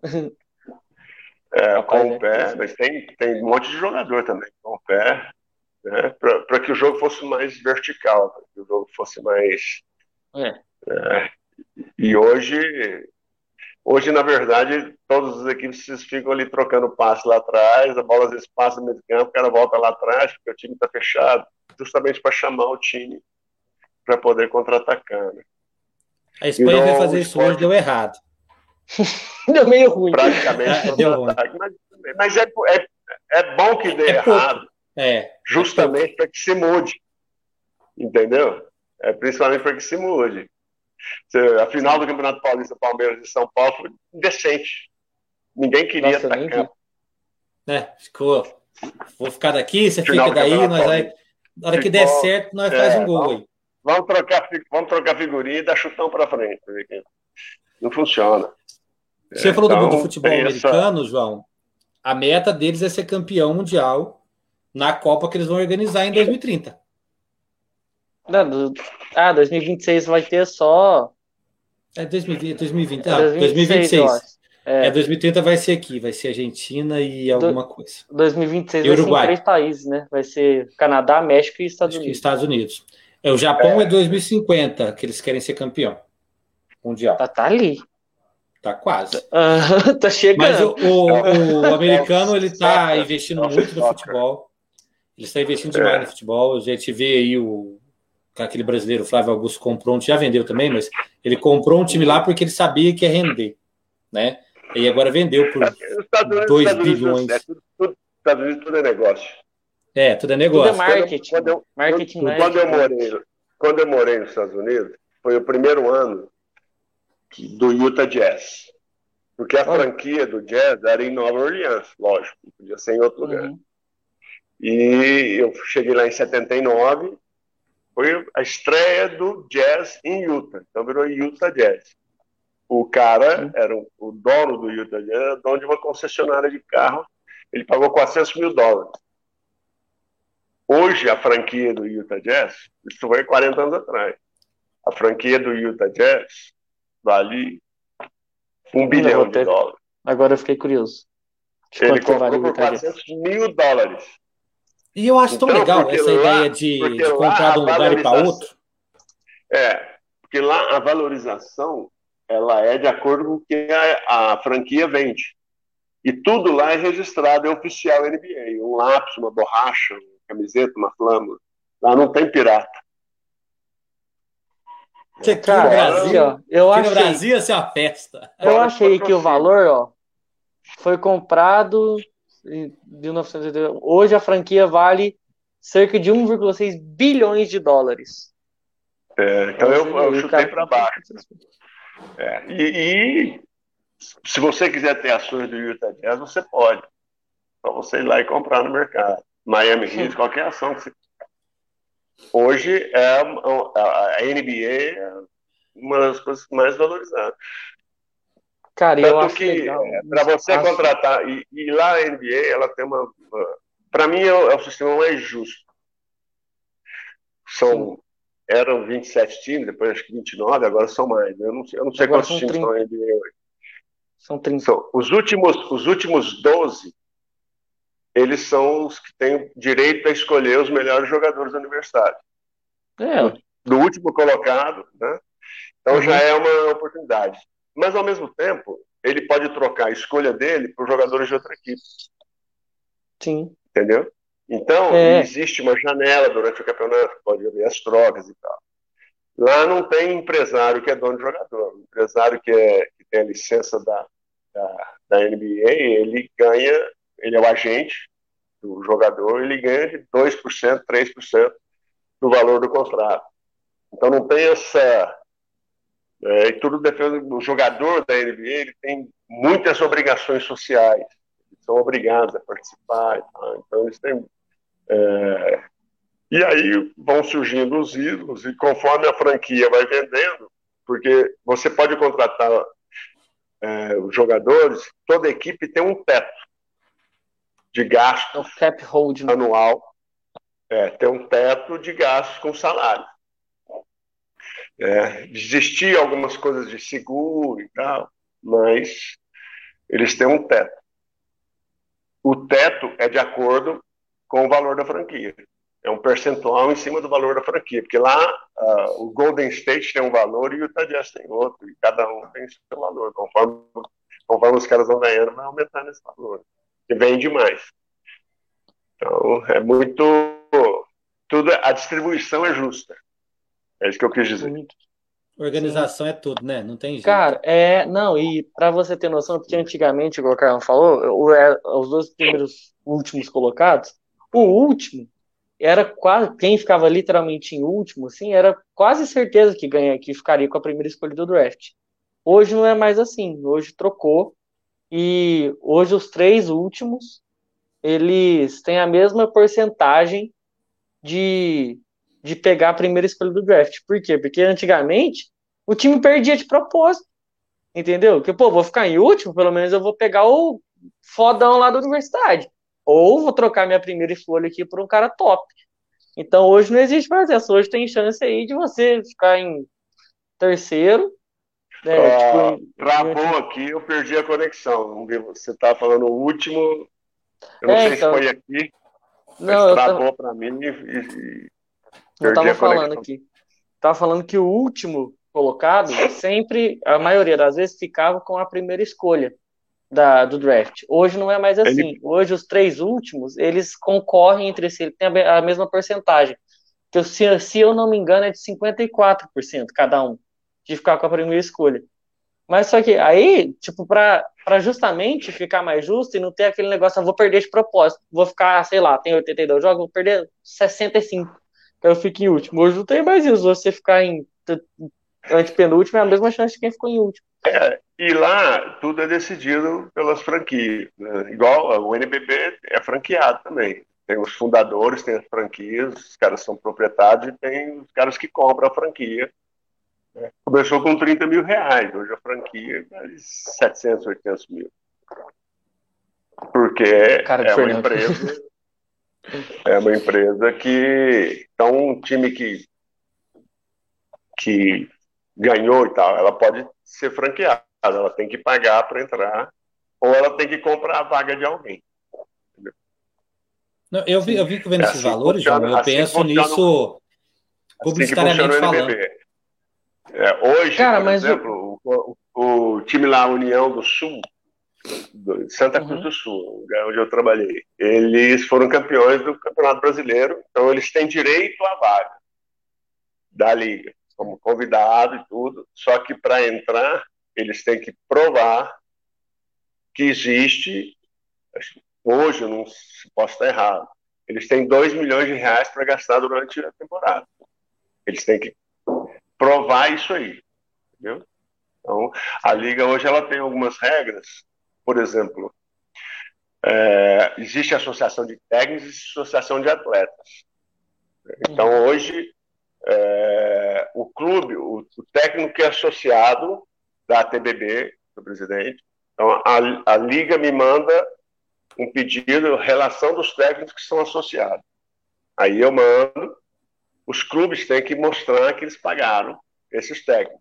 é, Rapaz, com o é pé, mas tem, tem um monte de jogador também com o pé, né, para que o jogo fosse mais vertical, para que o jogo fosse mais. É. É, e hoje, hoje, na verdade, todas as equipes ficam ali trocando passe lá atrás, a bola às vezes passa no meio do campo, o cara volta lá atrás, porque o time está fechado, justamente para chamar o time para poder contra-atacar. Né? A Espanha vai fazer isso hoje, deu errado. deu meio ruim. Praticamente. É, deu ruim. Mas, mas é, é, é, bom que dê é errado. É. Justamente para que se mude. Entendeu? É principalmente para que se mude. A final do Campeonato Paulista, Palmeiras e São Paulo foi decente. Ninguém queria Nossa, atacar. É, ficou. Vou ficar daqui, você final fica daí, nós vai. Na hora que der certo, nós é, faz um gol aí. Vamos trocar, vamos trocar figurinha e dar chutão para frente. Não funciona. Você é, falou então, do, futebol americano. João. A meta deles é ser campeão mundial na Copa que eles vão organizar em 2030. Não, do... Ah, 2026 vai ter só. É 2020, 2020. Ah, 2026. 2026. É. é, 2030 vai ser aqui, vai ser Argentina e alguma Do, coisa. 2026 e vai Uruguai. ser em três países, né? Vai ser Canadá, México e Estados Acho Unidos. Estados Unidos. É, o Japão é. é 2050 que eles querem ser campeão mundial. Tá, tá ali. Tá quase. Uh, tá chegando. Mas o, o, o americano ele tá investindo muito no futebol. Ele está investindo demais no futebol. A gente vê aí o aquele brasileiro, Flávio Augusto, comprou um já vendeu também, mas ele comprou um time lá porque ele sabia que ia render, né? E agora vendeu por 2 bilhões. É, tudo, tudo, Estados Unidos tudo é negócio. É, tudo é negócio. Tudo é marketing. Quando eu, marketing, quando, quando eu morei, quando eu morei nos Estados Unidos, foi o primeiro ano do Utah Jazz. Porque a franquia do Jazz era em Nova Orleans, lógico, podia ser em outro lugar. Uhum. E eu cheguei lá em 79, foi a estreia do Jazz em Utah, então virou Utah Jazz. O cara era um, o dono do Utah Jazz, era dono de uma concessionária de carro, ele pagou 400 mil dólares. Hoje, a franquia do Utah Jazz, isso foi 40 anos atrás, a franquia do Utah Jazz vale um bilhão de dólares. Agora eu fiquei curioso. Ele comprou vale por 400 mil dólares. E eu acho tão então, legal essa lá, ideia de, de comprar de um lugar e para outro. É, porque lá a valorização ela é de acordo com o que a, a franquia vende. E tudo lá é registrado, é oficial NBA. Um lápis, uma borracha, uma camiseta, uma flama. Lá não tem pirata. Que aqui Cara, no Brasil, ó, eu aqui achei, no Brasil é uma festa. Eu achei que o valor, ó, foi comprado 1980. Hoje a franquia vale cerca de 1,6 bilhões de dólares. É, então eu, eu chutei para baixo. É, e, e, se você quiser ter ações do Utah Jazz, você pode. Para você ir lá e comprar no mercado. Miami Heat, qualquer ação que você Hoje é a NBA é uma das coisas mais valorizadas. Cara, Tanto eu acho que é, para você acho... contratar e, e, lá a NBA ela tem uma, para mim é o, é o, sistema mais justo. São Sim. eram 27 times, depois acho que 29, agora são mais. Eu não, eu não sei agora quantos times 30. estão na NBA hoje. São 30. São, os últimos os últimos 12 eles são os que têm direito a escolher os melhores jogadores da universidade. É. Do último colocado, né? Então uhum. já é uma oportunidade. Mas, ao mesmo tempo, ele pode trocar a escolha dele por jogadores de outra equipe. Sim. Entendeu? Então, é. existe uma janela durante o campeonato, pode haver as trocas e tal. Lá não tem empresário que é dono de jogador. O empresário que, é, que tem a licença da, da, da NBA, ele ganha ele é o agente do jogador, ele ganha de 2%, 3% do valor do contrato. Então não tem essa. É, e tudo depende do jogador da NBA, ele tem muitas obrigações sociais, eles são obrigados a participar. Então eles têm. É, e aí vão surgindo os ídolos, e conforme a franquia vai vendendo, porque você pode contratar é, os jogadores, toda equipe tem um teto de gasto é cap hold, né? anual. É, tem um teto de gastos com salário. É, existia algumas coisas de seguro e tal, mas eles têm um teto. O teto é de acordo com o valor da franquia. É um percentual em cima do valor da franquia, porque lá uh, o Golden State tem um valor e o Utah tem outro, e cada um tem seu valor. Conforme, conforme os caras vão ganhando, vai aumentando esse valor que vende mais. Então, é muito. Tudo, a distribuição é justa. É isso que eu quis dizer. Organização Sim. é tudo, né? Não tem jeito. Cara, é. Não, e para você ter noção, porque antigamente, igual o Carlão falou, é, os dois primeiros últimos colocados, o último era quase. Quem ficava literalmente em último, assim, era quase certeza que ganha, que ficaria com a primeira escolha do draft. Hoje não é mais assim. Hoje trocou. E hoje os três últimos, eles têm a mesma porcentagem de, de pegar a primeira escolha do draft. Por quê? Porque antigamente o time perdia de propósito. Entendeu? Que, pô, vou ficar em último, pelo menos eu vou pegar o fodão lá da universidade. Ou vou trocar minha primeira escolha aqui por um cara top. Então hoje não existe mais essa. Hoje tem chance aí de você ficar em terceiro é, tipo, travou aqui, eu perdi a conexão. Você está falando o último. Eu não é, sei então... se foi aqui. Não, travou tava... para mim e, e eu estava falando aqui. Estava falando que o último colocado sempre, a maioria das vezes, ficava com a primeira escolha da, do draft. Hoje não é mais assim. Ele... Hoje os três últimos, eles concorrem entre si, tem a, a mesma porcentagem. Que se, se eu não me engano é de 54% cada um de ficar com a primeira escolha. Mas só que aí, tipo, para justamente ficar mais justo e não ter aquele negócio, eu vou perder de propósito, vou ficar, sei lá, tem 82 jogos, vou perder 65, que eu fico em último. Hoje não tem mais isso, você ficar em antepenúltimo é a mesma chance de quem ficou em último. É, e lá tudo é decidido pelas franquias. Né? Igual o NBB é franqueado também. Tem os fundadores, tem as franquias, os caras são proprietários e tem os caras que compram a franquia Começou com 30 mil reais, hoje a franquia vale 700, 800 mil. Porque é uma empresa. É uma empresa que. Então, um time que, que ganhou e tal, ela pode ser franqueada, ela tem que pagar para entrar, ou ela tem que comprar a vaga de alguém. Não, eu, vi, eu vi que vendo é esses assim valores, funciona, eu assim penso nisso assim publicitariamente falando. É, hoje, Cara, por exemplo, o... O, o, time lá, União do Sul, do Santa Cruz uhum. do Sul, onde eu trabalhei, eles foram campeões do Campeonato Brasileiro, então eles têm direito à vaga da liga, como convidado e tudo, só que para entrar, eles têm que provar que existe, hoje, eu não posso estar errado, eles têm 2 milhões de reais para gastar durante a temporada. Eles têm que provar isso aí. Entendeu? Então, a liga hoje ela tem algumas regras, por exemplo, é, existe a associação de técnicos e associação de atletas. Então, uhum. hoje, é, o clube, o, o, técnico é associado da TBB, do presidente. Então, a, a liga me manda um pedido, relação dos técnicos que são associados. Aí eu mando, os clubes têm que mostrar que eles pagaram esses técnicos.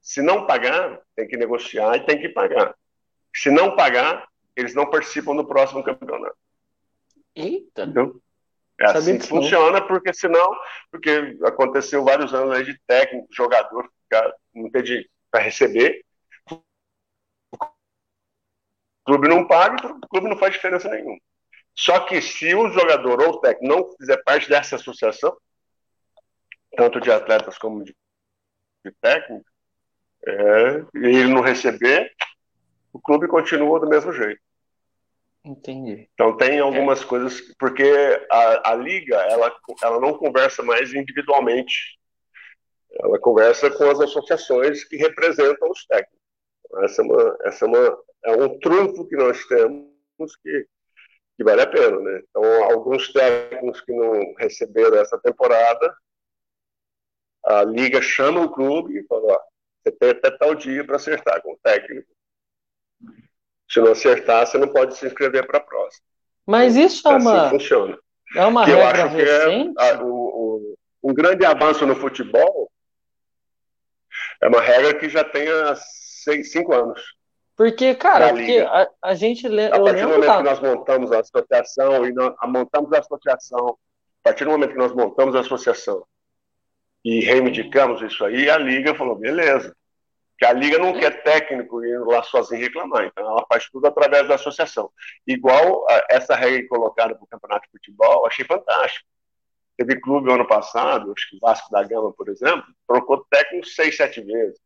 Se não pagar, tem que negociar e tem que pagar. Se não pagar, eles não participam do próximo campeonato. Eita! Entendeu? É Sabia assim que, funciona, porque senão, porque aconteceu vários anos aí de técnico, jogador, não ter para receber. O clube não paga, o clube não faz diferença nenhuma. Só que se o jogador ou o técnico não fizer parte dessa associação, tanto de atletas como de, de técnico, é, e ele não receber, o clube continua do mesmo jeito. Entendi. Então tem algumas é. coisas, porque a, a liga ela, ela não conversa mais individualmente, ela conversa com as associações que representam os técnicos. Essa é, uma, essa é, uma, é um trunfo que nós temos que, que vale a pena, né? Então alguns técnicos que não receberam essa temporada, a liga chama o clube e fala, ó, você tem até tal dia para acertar com o técnico se não acertar, você não pode se inscrever para a próxima. Mas isso é assim uma. funciona. É uma que regra eu acho recente? que é a, o, o, um grande avanço no futebol é uma regra que já tem há seis, cinco anos. Porque, cara, porque a, a, gente lembra. A partir do momento da... que nós montamos a associação e nós, a, montamos a associação, a partir do momento que nós montamos a associação e reivindicamos isso aí, a Liga falou: beleza, que a liga não quer técnico indo lá sozinho reclamar, então ela faz tudo através da associação. Igual essa regra colocada para o campeonato de futebol, achei fantástico. Teve clube ano passado, acho que o Vasco da Gama, por exemplo, trocou técnico seis, sete vezes.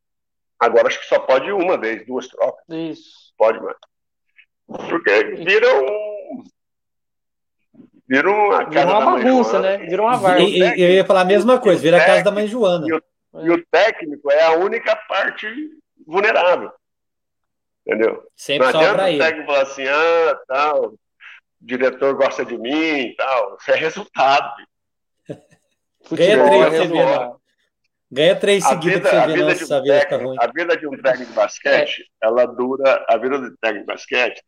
Agora acho que só pode uma vez, duas trocas. Isso. Pode mais. Porque vira um. Vira uma, vira uma bagunça, Joana, né? Vira uma várzea. Eu ia falar a mesma coisa, vira a casa da mãe Joana. E o e o técnico é a única parte vulnerável. Entendeu? Sempre não adianta o técnico falar assim, ah, tal, o diretor gosta de mim tal. Isso é resultado. Ganha três, é Ganha três seguidos pra você ver, nossa, vida fica ruim. A vida de um técnico de basquete, é. ela dura, a vida do técnico de basquete,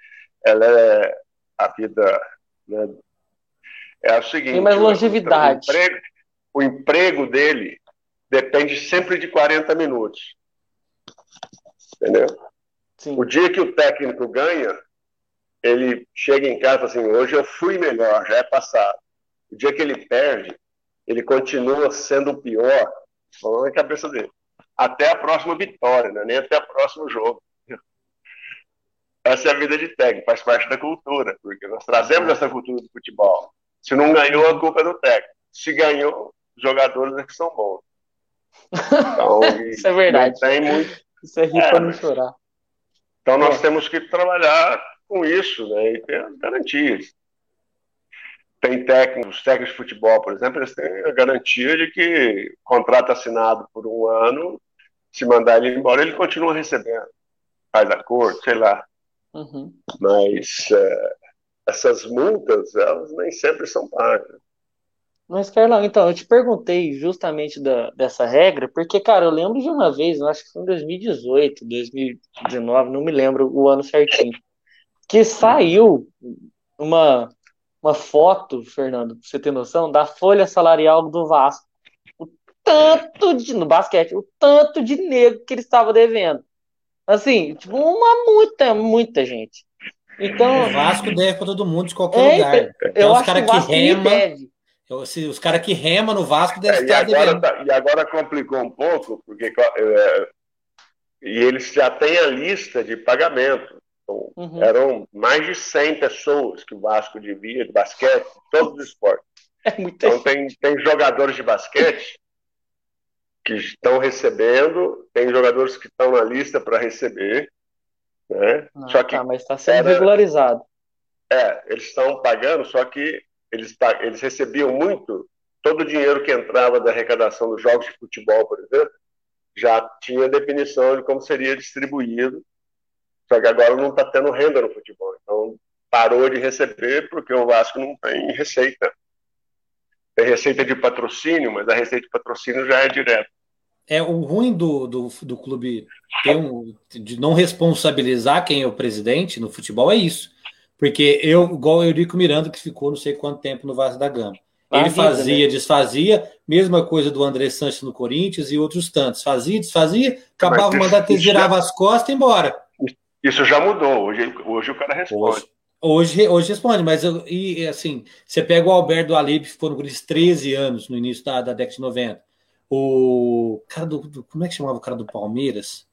ela é a vida, né, é o seguinte... Tem mais longevidade. O emprego, o emprego dele depende sempre de 40 minutos. Entendeu? Sim. O dia que o técnico ganha, ele chega em casa e fala assim: hoje eu fui melhor, já é passado. O dia que ele perde, ele continua sendo o pior, falando na cabeça dele. Até a próxima vitória, né? nem até o próximo jogo. Essa é a vida de técnico, faz parte da cultura, porque nós trazemos essa cultura do futebol. Se não ganhou, a culpa é do técnico. Se ganhou, os jogadores é que são bons. Então, Isso é verdade. tem muito... Isso é rir é, para não chorar. Então nós é. temos que trabalhar com isso, né? E ter as garantias. Tem técnicos, técnicos de futebol, por exemplo, eles têm a garantia de que contrato assinado por um ano, se mandar ele embora, ele continua recebendo. Faz acordo, sei lá. Uhum. Mas é, essas multas, elas nem sempre são pagas. Mas, Carlão, então, eu te perguntei justamente da, dessa regra, porque, cara, eu lembro de uma vez, eu acho que foi em 2018, 2019, não me lembro o ano certinho, que saiu uma, uma foto, Fernando, pra você ter noção, da folha salarial do Vasco. O tanto de, no basquete, o tanto de negro que ele estava devendo. Assim, tipo, uma muita, muita gente. Então, o Vasco deve para todo mundo de qualquer é, lugar. Eu acho que o Vasco que rema, deve. Então, se os caras que remam no Vasco devem é, estar e agora, tá, e agora complicou um pouco, porque é, e eles já têm a lista de pagamento. Então, uhum. Eram mais de 100 pessoas que o Vasco devia de basquete, todos os esportes. É então tem, tem jogadores de basquete que estão recebendo, tem jogadores que estão na lista para receber, né? Ah, só que tá, mas está sendo era, regularizado. É, eles estão pagando, só que eles, eles recebiam muito, todo o dinheiro que entrava da arrecadação dos jogos de futebol, por exemplo, já tinha definição de como seria distribuído, só que agora não está tendo renda no futebol. Então parou de receber porque o Vasco não tem receita. Tem receita de patrocínio, mas a receita de patrocínio já é direta. É o ruim do, do, do clube um, de não responsabilizar quem é o presidente no futebol é isso. Porque eu, igual o Eurico Miranda, que ficou não sei quanto tempo no Vasco da Gama. Ele fazia, desfazia, mesma coisa do André Sanches no Corinthians e outros tantos. Fazia, desfazia, acabava o mandato, virava as costas e embora. Isso já mudou. Hoje, hoje o cara responde. Hoje, hoje, hoje responde, mas eu, e, assim, você pega o Alberto Alib, que ficou no Corinthians 13 anos no início da, da década de 90. O cara do, do, Como é que chamava o cara do Palmeiras?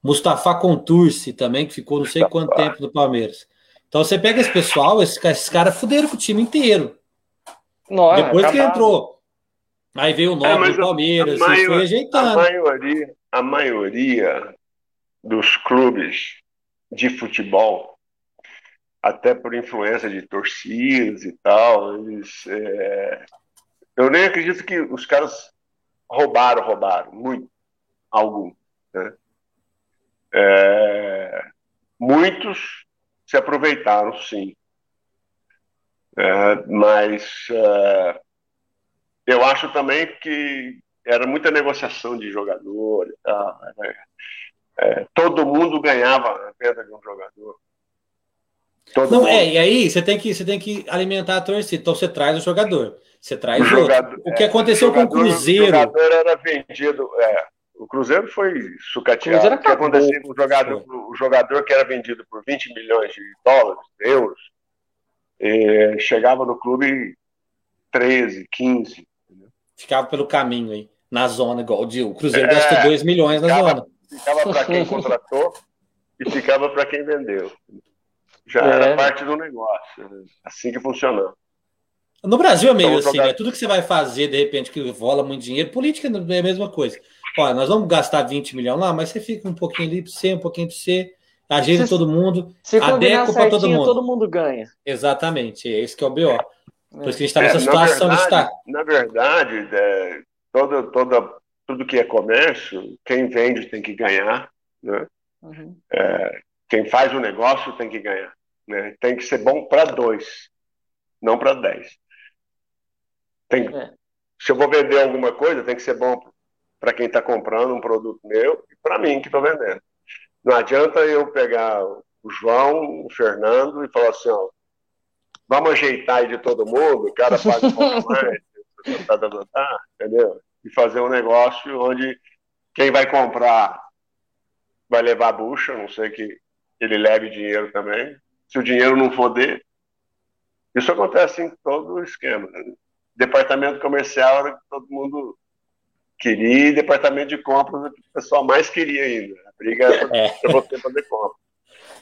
Mustafa Contursi também, que ficou não sei quanto tempo do Palmeiras. Então você pega esse pessoal, esses, esses caras fuderam com o time inteiro. Nossa, Depois acabado. que entrou. Aí veio o nome é, do Palmeiras, a, foi ajeitando. A maioria, a maioria dos clubes de futebol, até por influência de torcidas e tal, eles, é... eu nem acredito que os caras roubaram, roubaram, muito, algum. Né? É... Muitos se aproveitaram, sim. É, mas é, eu acho também que era muita negociação de jogador e tal. Né? É, todo mundo ganhava a venda de um jogador. Todo não, mundo. é, e aí você tem, que, você tem que alimentar a torcida. Então você traz o jogador. Você traz o, jogador, o que é, aconteceu jogador, com o Cruzeiro. O jogador era vendido. É, o Cruzeiro foi sucateado. O que aconteceu com o jogador, o jogador que era vendido por 20 milhões de dólares, euros, é, chegava no clube 13, 15. Entendeu? Ficava pelo caminho aí, na zona, igual o Cruzeiro é, gastou 2 milhões na ficava, zona. Ficava para quem contratou e ficava para quem vendeu. Já é. era parte do negócio. Né? Assim que funcionou. No Brasil é meio então, assim, jogar... né? Tudo que você vai fazer, de repente, que rola muito dinheiro, política é a mesma coisa. Olha, nós vamos gastar 20 milhões lá, mas você fica um pouquinho ali para você, um pouquinho para você ajeita se, todo mundo, adequa para todo mundo. todo mundo ganha. Exatamente, é isso que é o BO. Por isso que a gente está nessa é, situação verdade, de estar. Na verdade, é, toda, toda, tudo que é comércio, quem vende tem que ganhar, né? Uhum. É, quem faz o negócio tem que ganhar. Né? Tem que ser bom para dois, não para dez. Tem, é. Se eu vou vender alguma coisa, tem que ser bom para quem está comprando um produto meu e para mim que estou vendendo. Não adianta eu pegar o João, o Fernando e falar assim, ó, vamos ajeitar aí de todo mundo, o cara faz um pouco mais, tá, tá, tá, tá, entendeu? E fazer um negócio onde quem vai comprar vai levar a bucha, não sei que ele leve dinheiro também. Se o dinheiro não for dele, isso acontece em todo o esquema. Né? Departamento comercial era que todo mundo queria, e departamento de compras o pessoal mais queria ainda. A briga é, é. você fazer compra.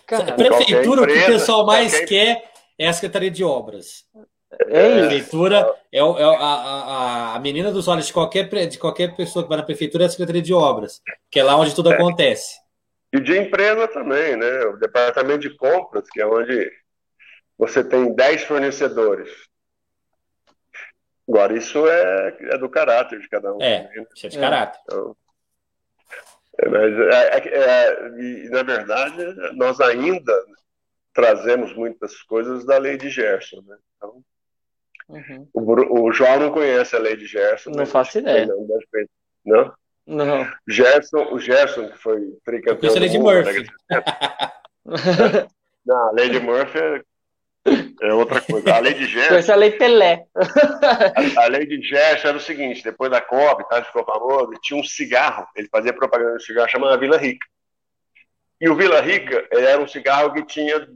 Cara, prefeitura, empresa, o que o pessoal mais qualquer... quer é a Secretaria de Obras. É, a prefeitura é, é a, a, a, menina dos olhos de qualquer, de qualquer pessoa que vai na prefeitura é a Secretaria de Obras, que é lá onde tudo é. acontece. E de empresa também, né? O departamento de compras, que é onde você tem 10 fornecedores. Agora, isso é, é do caráter de cada um. É, né? isso é de caráter. Então, é, mas, é, é, é, e, na verdade, nós ainda trazemos muitas coisas da lei de Gerson. Né? Então, uhum. o, o, João não conhece a lei de Gerson. Não faço ideia. Não, não? Não. Gerson, o Gerson, que foi tricampeão. Eu a lei de Murphy. não, a lei de Murphy é outra coisa. A lei de Gerson. Essa é a lei Pelé. A, a, lei de Gerson era o seguinte: depois da Copa, tá, ficou famoso, tinha um cigarro, ele fazia propaganda de cigarro chamado Vila Rica. E o Vila Rica era um cigarro que tinha.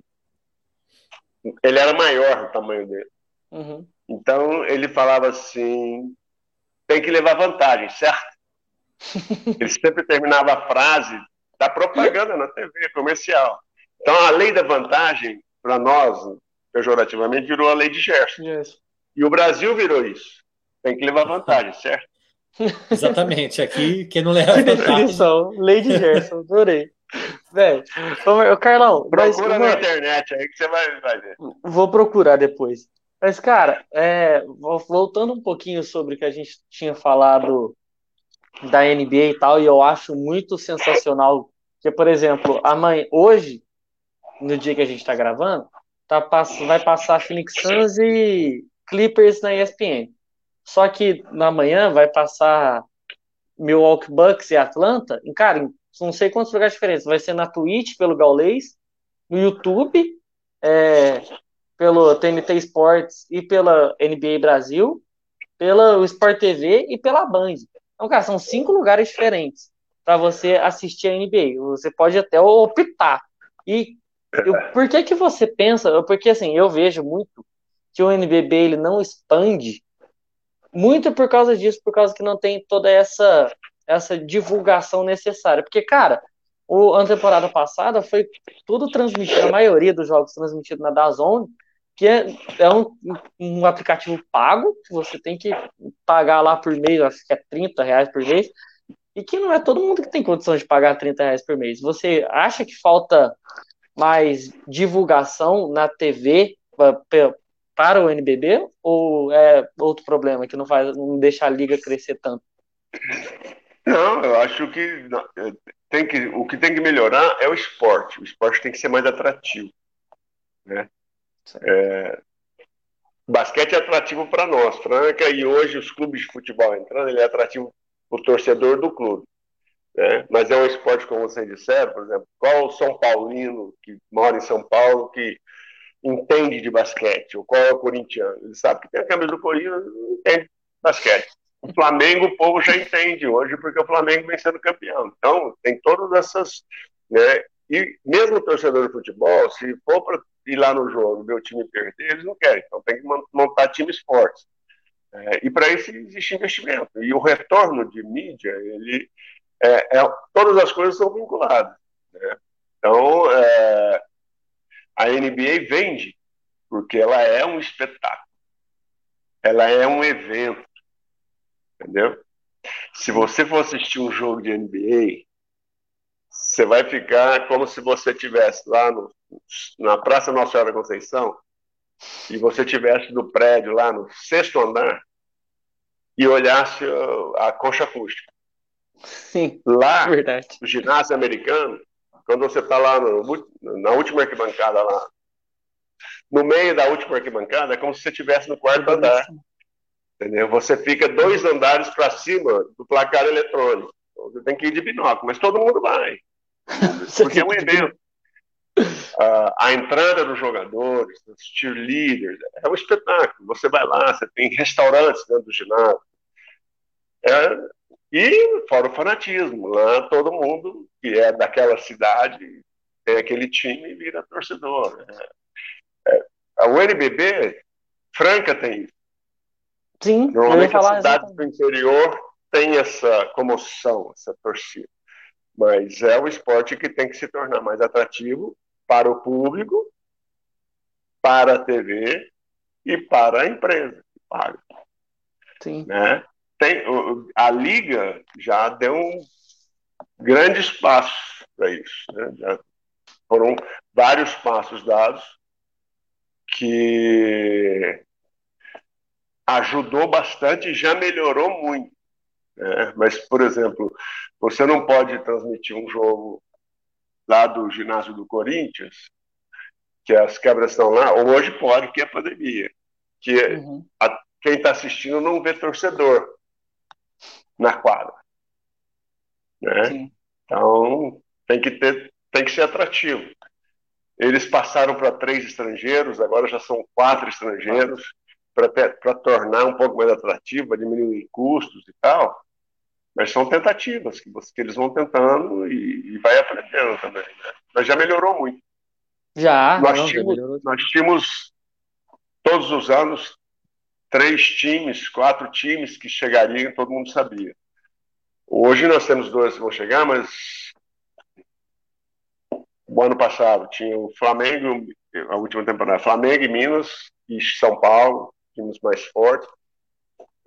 Ele era maior o tamanho dele. Uhum. Então ele falava assim: tem que levar vantagem, certo? ele sempre terminava a frase da propaganda na TV comercial. Então a lei da vantagem, para nós, pejorativamente, virou a lei de Gerson. Yes. E o Brasil virou isso. Tem que levar vantagem, certo? Exatamente. Aqui, quem não leva que definição. Lei de Gerson, adorei. Velho, Carlão. Procura mas, na internet aí que você vai, vai ver. Vou procurar depois. Mas, cara, é, voltando um pouquinho sobre o que a gente tinha falado da NBA e tal, e eu acho muito sensacional que, por exemplo, amanhã, hoje, no dia que a gente está gravando, tá, vai passar Phoenix Suns e Clippers na ESPN. Só que na manhã vai passar Milwaukee Bucks e Atlanta. E, cara, não sei quantos lugares diferentes. Vai ser na Twitch, pelo Gaulês, no YouTube, é, pelo TNT Sports e pela NBA Brasil, pela Sport TV e pela Band. Então, cara, são cinco lugares diferentes para você assistir a NBA. Você pode até optar. E eu, por que que você pensa? Porque assim, eu vejo muito que o NBB ele não expande muito por causa disso, por causa que não tem toda essa essa divulgação necessária. Porque, cara, o, a temporada passada foi tudo transmitido, a maioria dos jogos transmitidos na DAZN, que é, é um, um, aplicativo pago, que você tem que pagar lá por mês, acho que é 30 reais por mês, e que não é todo mundo que tem condição de pagar 30 reais por mês. Você acha que falta mais divulgação na TV para o NBB ou é outro problema que não faz não deixa a liga crescer tanto? Não, eu acho que tem que o que tem que melhorar é o esporte. O esporte tem que ser mais atrativo, né? É, basquete é atrativo para nós, Franca, e hoje os clubes de futebol entrando, ele é atrativo para o torcedor do clube. Né? Mas é um esporte, como vocês disseram, por exemplo, qual o São Paulino que mora em São Paulo que entende de basquete, ou qual é o corintiano? Ele sabe que tem a camisa do Corinthians e entende basquete. O Flamengo, o povo já entende hoje, porque o Flamengo vem sendo campeão. Então, tem todas essas. Né? E mesmo o torcedor de futebol, se for para ir lá no jogo o time perder, eles não querem. Então, tem que montar times fortes. É, e para isso existe investimento. E o retorno de mídia, ele, é, é, todas as coisas são vinculadas. Né? Então, é, a NBA vende, porque ela é um espetáculo. Ela é um evento. Entendeu? Se você for assistir um jogo de NBA, você vai ficar como se você estivesse lá no, na Praça Nossa Senhora da Conceição e você estivesse no prédio lá no sexto andar e olhasse a concha acústica. Sim, lá, verdade. no ginásio americano, quando você está lá no, na última arquibancada lá, no meio da última arquibancada, é como se você estivesse no quarto andar. Entendeu? Você fica dois andares para cima do placar eletrônico. Então, você tem que ir de binóculo, mas todo mundo vai. Porque é um evento. Uh, a entrada dos jogadores, dos cheerleaders, é um espetáculo. Você vai lá, você tem restaurantes dentro do ginásio. É, e fora o fanatismo, lá todo mundo que é daquela cidade tem aquele time e vira torcedor. É, é, o NBB, Franca tem isso. Sim, Normalmente as cidades do interior têm essa comoção, essa torcida. Mas é um esporte que tem que se tornar mais atrativo para o público, para a TV e para a empresa que paga. Sim. Né? Tem, a Liga já deu um grandes passos para isso. Né? Já foram vários passos dados que ajudou bastante e já melhorou muito. Né? Mas, por exemplo, você não pode transmitir um jogo lá do ginásio do Corinthians, que as quebras estão lá, hoje pode, que é a pandemia. Que uhum. a, quem está assistindo não vê torcedor na quadra. Né? Então, tem que, ter, tem que ser atrativo. Eles passaram para três estrangeiros, agora já são quatro estrangeiros para tornar um pouco mais atrativo, diminuir custos e tal. Mas são tentativas que, que eles vão tentando e, e vai aprendendo também. Né? Mas já melhorou muito. Já. Nós, não, tínhamos, já nós tínhamos todos os anos três times, quatro times que chegariam, todo mundo sabia. Hoje nós temos dois que vão chegar, mas o ano passado tinha o Flamengo, a última temporada, Flamengo e Minas e São Paulo, times mais fortes,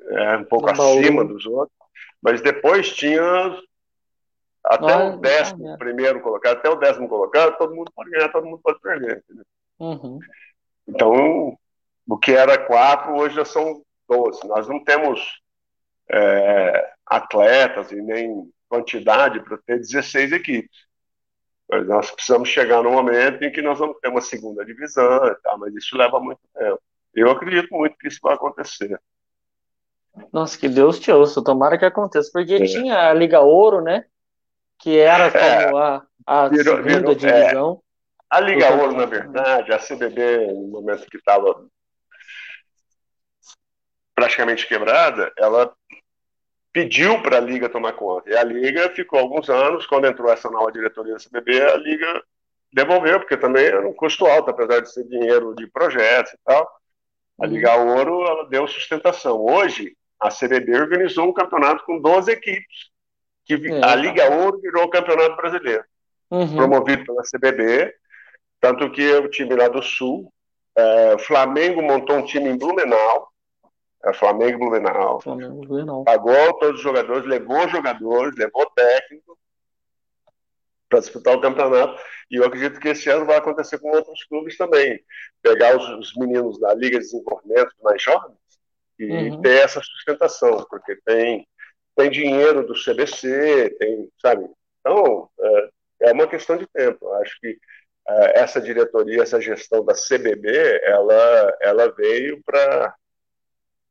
é, um pouco acima dos outros, mas depois tinha até o décimo é. primeiro colocado, até o décimo colocado, todo mundo pode ganhar, todo mundo pode perder. Uhum. Então, o que era quatro, hoje já são doze. Nós não temos é, atletas e nem quantidade para ter 16 equipes. Mas nós precisamos chegar no momento em que nós vamos ter uma segunda divisão, e tal, mas isso leva muito tempo. Eu acredito muito que isso vai acontecer. Nossa, que Deus te ouça, tomara que aconteça, porque é. tinha a Liga Ouro, né? Que era é. como a, a virou, segunda virou, é. divisão. É. A Liga Ouro, na verdade, a CBB, no momento que estava praticamente quebrada, ela pediu para a Liga tomar conta. E a Liga ficou alguns anos, quando entrou essa nova diretoria da CBB, a Liga devolveu, porque também era um custo alto, apesar de ser dinheiro de projetos e tal. A Liga Ouro ela deu sustentação. Hoje, a CBB organizou um campeonato com 12 equipes, que é. a Liga Ouro virou o Campeonato Brasileiro, uhum. promovido pela CBB, tanto que o time lá do Sul, é, Flamengo montou um time em Blumenau, é Flamengo e Blumenau. Flamengo Blumenau. Pagou todos os jogadores, levou jogadores, levou técnico para disputar o campeonato. E eu acredito que esse ano vai acontecer com outros clubes também. Pegar os, os meninos da Liga de Desenvolvimento mais jovens e uhum. ter essa sustentação, porque tem, tem dinheiro do CBC, tem, sabe? Então, é, é uma questão de tempo. Acho que é, essa diretoria, essa gestão da CBB, ela, ela veio para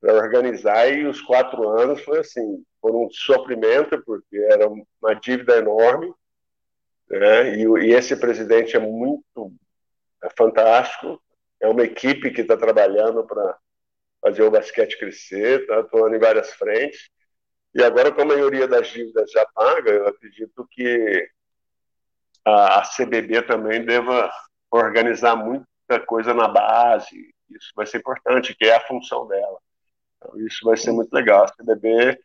para organizar e os quatro anos foi assim, foi um sofrimento porque era uma dívida enorme, né? E, e esse presidente é muito é fantástico, é uma equipe que está trabalhando para fazer o basquete crescer, está atuando em várias frentes. E agora, com a maioria das dívidas já paga, eu acredito que a CBB também deva organizar muita coisa na base. Isso vai ser importante, que é a função dela. Então, isso vai ser muito legal. A CBB,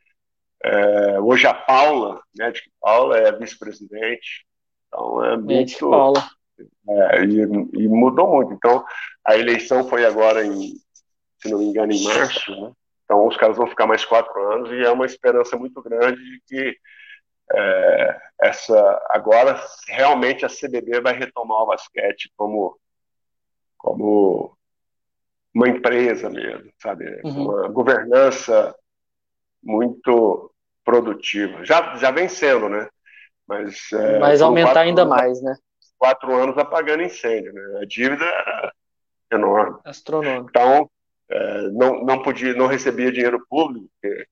é, hoje a Paula, médica Paula, é vice-presidente. Então é muito. Paula. É, e, e, mudou muito. Então, a eleição foi agora em, se não me engano, em março, né? Então, os caras vão ficar mais quatro anos e é uma esperança muito grande de que é, essa agora realmente a CBB vai retomar o basquete como como uma empresa mesmo, sabe? Uhum. Uma governança muito produtiva. Já, já vem sendo, né? Mas, é, Mas aumentar ainda anos, mais, né? Quatro anos apagando incêndio, né? A dívida era enorme. Astronômica. Então, é, não, não podia, não recebia dinheiro público, porque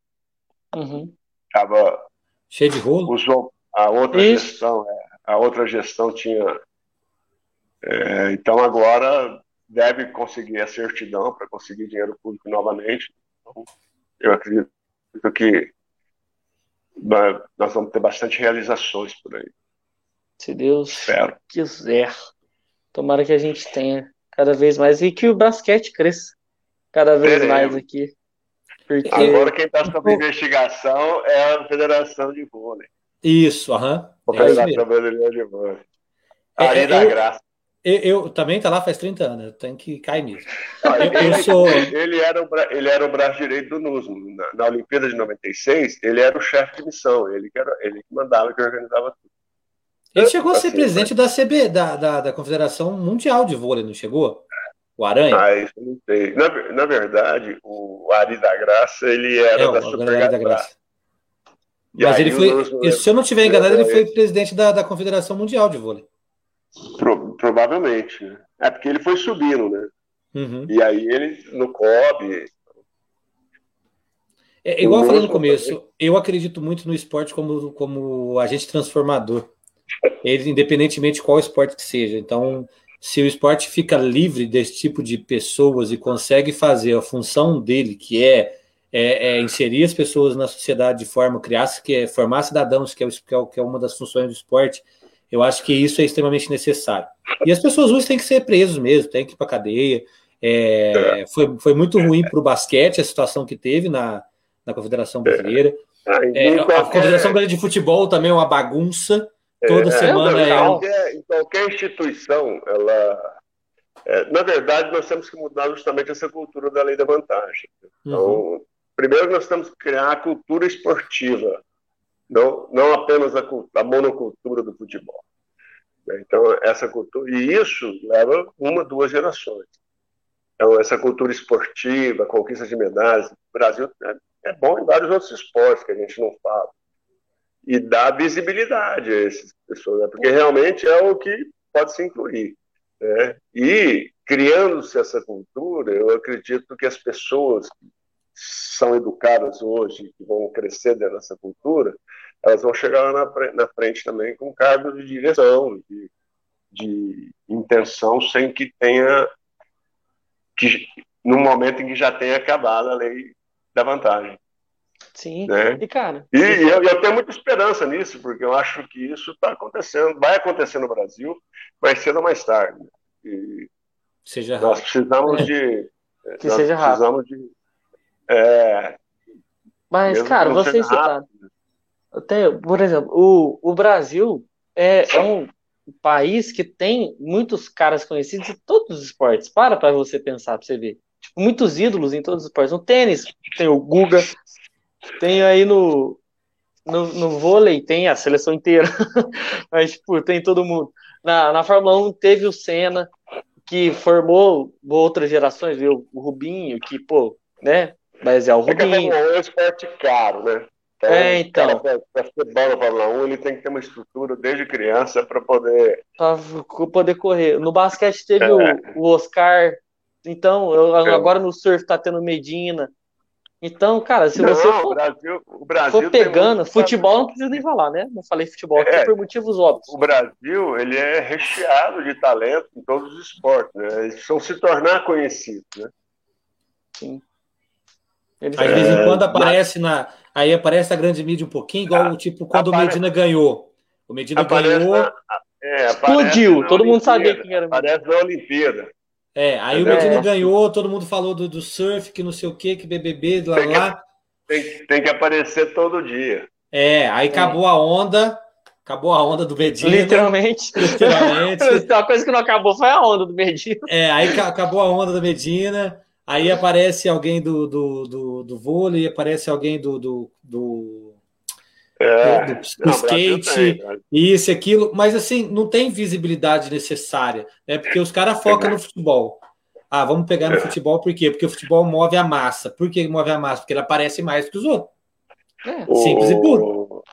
uhum. estava cheio de rolo. Usou a outra Isso. gestão, é, a outra gestão tinha. É, então agora deve conseguir a certidão para conseguir dinheiro público novamente. Então, eu acredito que nós vamos ter bastante realizações por aí. Se Deus Espero. quiser. Tomara que a gente tenha cada vez mais e que o basquete cresça cada vez Teremos. mais aqui. Porque... Agora quem está sob investigação é a Federação de Vôlei. Isso, aham. Uhum. A Federação Brasileira de Vôlei. Aí é, da graça. Eu, eu, também tá lá faz 30 anos, eu tenho que cair nisso. Ah, eu, ele, eu sou... ele, era o, ele era o braço direito do NUSMO. Na, na Olimpíada de 96, ele era o chefe de missão, ele que, era, ele que mandava, que organizava tudo. Ele chegou a ser assim, presidente da CB, da, da, da, Confederação Mundial de Vôlei, não chegou? O Aranha? Ah, isso eu não sei. Na, na verdade, o Ari da Graça, ele era é, da Super da Graça. Mas ele foi, se eu não estiver enganado, ele foi presidente da, da Confederação Mundial de Vôlei. Pro, provavelmente. Né? É porque ele foi subindo, né? Uhum. E aí ele no COB. É, igual eu falei no começo, eu acredito muito no esporte como, como agente transformador. Ele, independentemente de qual esporte que seja. Então, se o esporte fica livre desse tipo de pessoas e consegue fazer a função dele, que é, é, é inserir as pessoas na sociedade de forma, criar, que é formar cidadãos, que é, que é uma das funções do esporte, eu acho que isso é extremamente necessário. E as pessoas ruins têm que ser presas mesmo, têm que ir para cadeia. É, é, foi, foi muito ruim para o basquete a situação que teve na, na Confederação Brasileira. É, é a Confederação Brasileira de Futebol também é uma bagunça. Toda semana é. Qualquer, em qualquer instituição, ela. na verdade, nós temos que mudar justamente essa cultura da lei da vantagem. Então, uhum. primeiro nós temos que criar a cultura esportiva não, não apenas a, a monocultura do futebol. Né? Então, essa cultura, e isso leva uma, duas gerações. Então, essa cultura esportiva, conquista de medalhas, o Brasil, né, é bom em vários outros esportes que a gente não fala. E dá visibilidade a essas pessoas, né? porque realmente é o que pode se incluir. Né? E criando-se essa cultura, eu acredito que as pessoas são educadas hoje, que vão crescer dentro dessa cultura, elas vão chegar lá na, na frente também com cargos de direção, de, de intenção, sem que tenha que no momento em que já tenha acabado a lei da vantagem. Sim, né? e cara. E, e eu, eu, tenho muita esperança nisso, porque eu acho que isso está acontecendo, vai acontecer no Brasil, mais cedo ou mais tarde. E seja nós precisamos é. de. Que seja precisamos rápido. de. É, Mas, cara, você está. Até, por exemplo, o, o Brasil é, é um país que tem muitos caras conhecidos em todos os esportes. Para para você pensar, para você ver. Tipo, muitos ídolos em todos os esportes. No tênis, tem o Guga, tem aí no, no, no vôlei, tem a seleção inteira. Mas, tipo, tem todo mundo. Na, na Fórmula 1 teve o Senna, que formou outras gerações, viu? O Rubinho, que, pô, né? Mas é o Rubinho. É, é um esporte caro, né? Então, é, então. Para ser bom na Fórmula 1, ele tem que ter uma estrutura desde criança para poder. Para poder correr. No basquete teve é. o, o, Oscar. Então, eu, agora no surf tá tendo Medina. Então, cara, se você não, for, o Brasil, o Brasil for pegando, futebol não precisa nem falar, né? Não falei futebol aqui é, por motivos óbvios. O Brasil, ele é recheado de talento em todos os esportes, né? Eles precisam se tornar conhecidos, né? Sim. Eles... Aí, de vez em quando aparece na, Aí aparece a grande mídia um pouquinho, igual ah, tipo quando aparece, o Medina ganhou. O Medina ganhou. Na, é, explodiu, todo mundo sabia que era. Aparece na Olimpíada. É, aí o Medina é. ganhou, todo mundo falou do, do, surf, que não sei o que, que BBB, lá tem que, lá. Tem, tem, que aparecer todo dia. É, aí acabou a onda, acabou a onda do Medina. Literalmente. Literalmente. a coisa que não acabou foi a onda do Medina. É, aí acabou a onda do Medina. Aí aparece alguém do, do, do, do vôlei, aparece alguém do, do, do, é, do, do skate, tem, isso e aquilo, mas assim, não tem visibilidade necessária, né? Porque os caras focam no futebol. Ah, vamos pegar no é. futebol, por quê? Porque o futebol move a massa. Por que move a massa? Porque ele aparece mais que os outros. É. Simples e puro.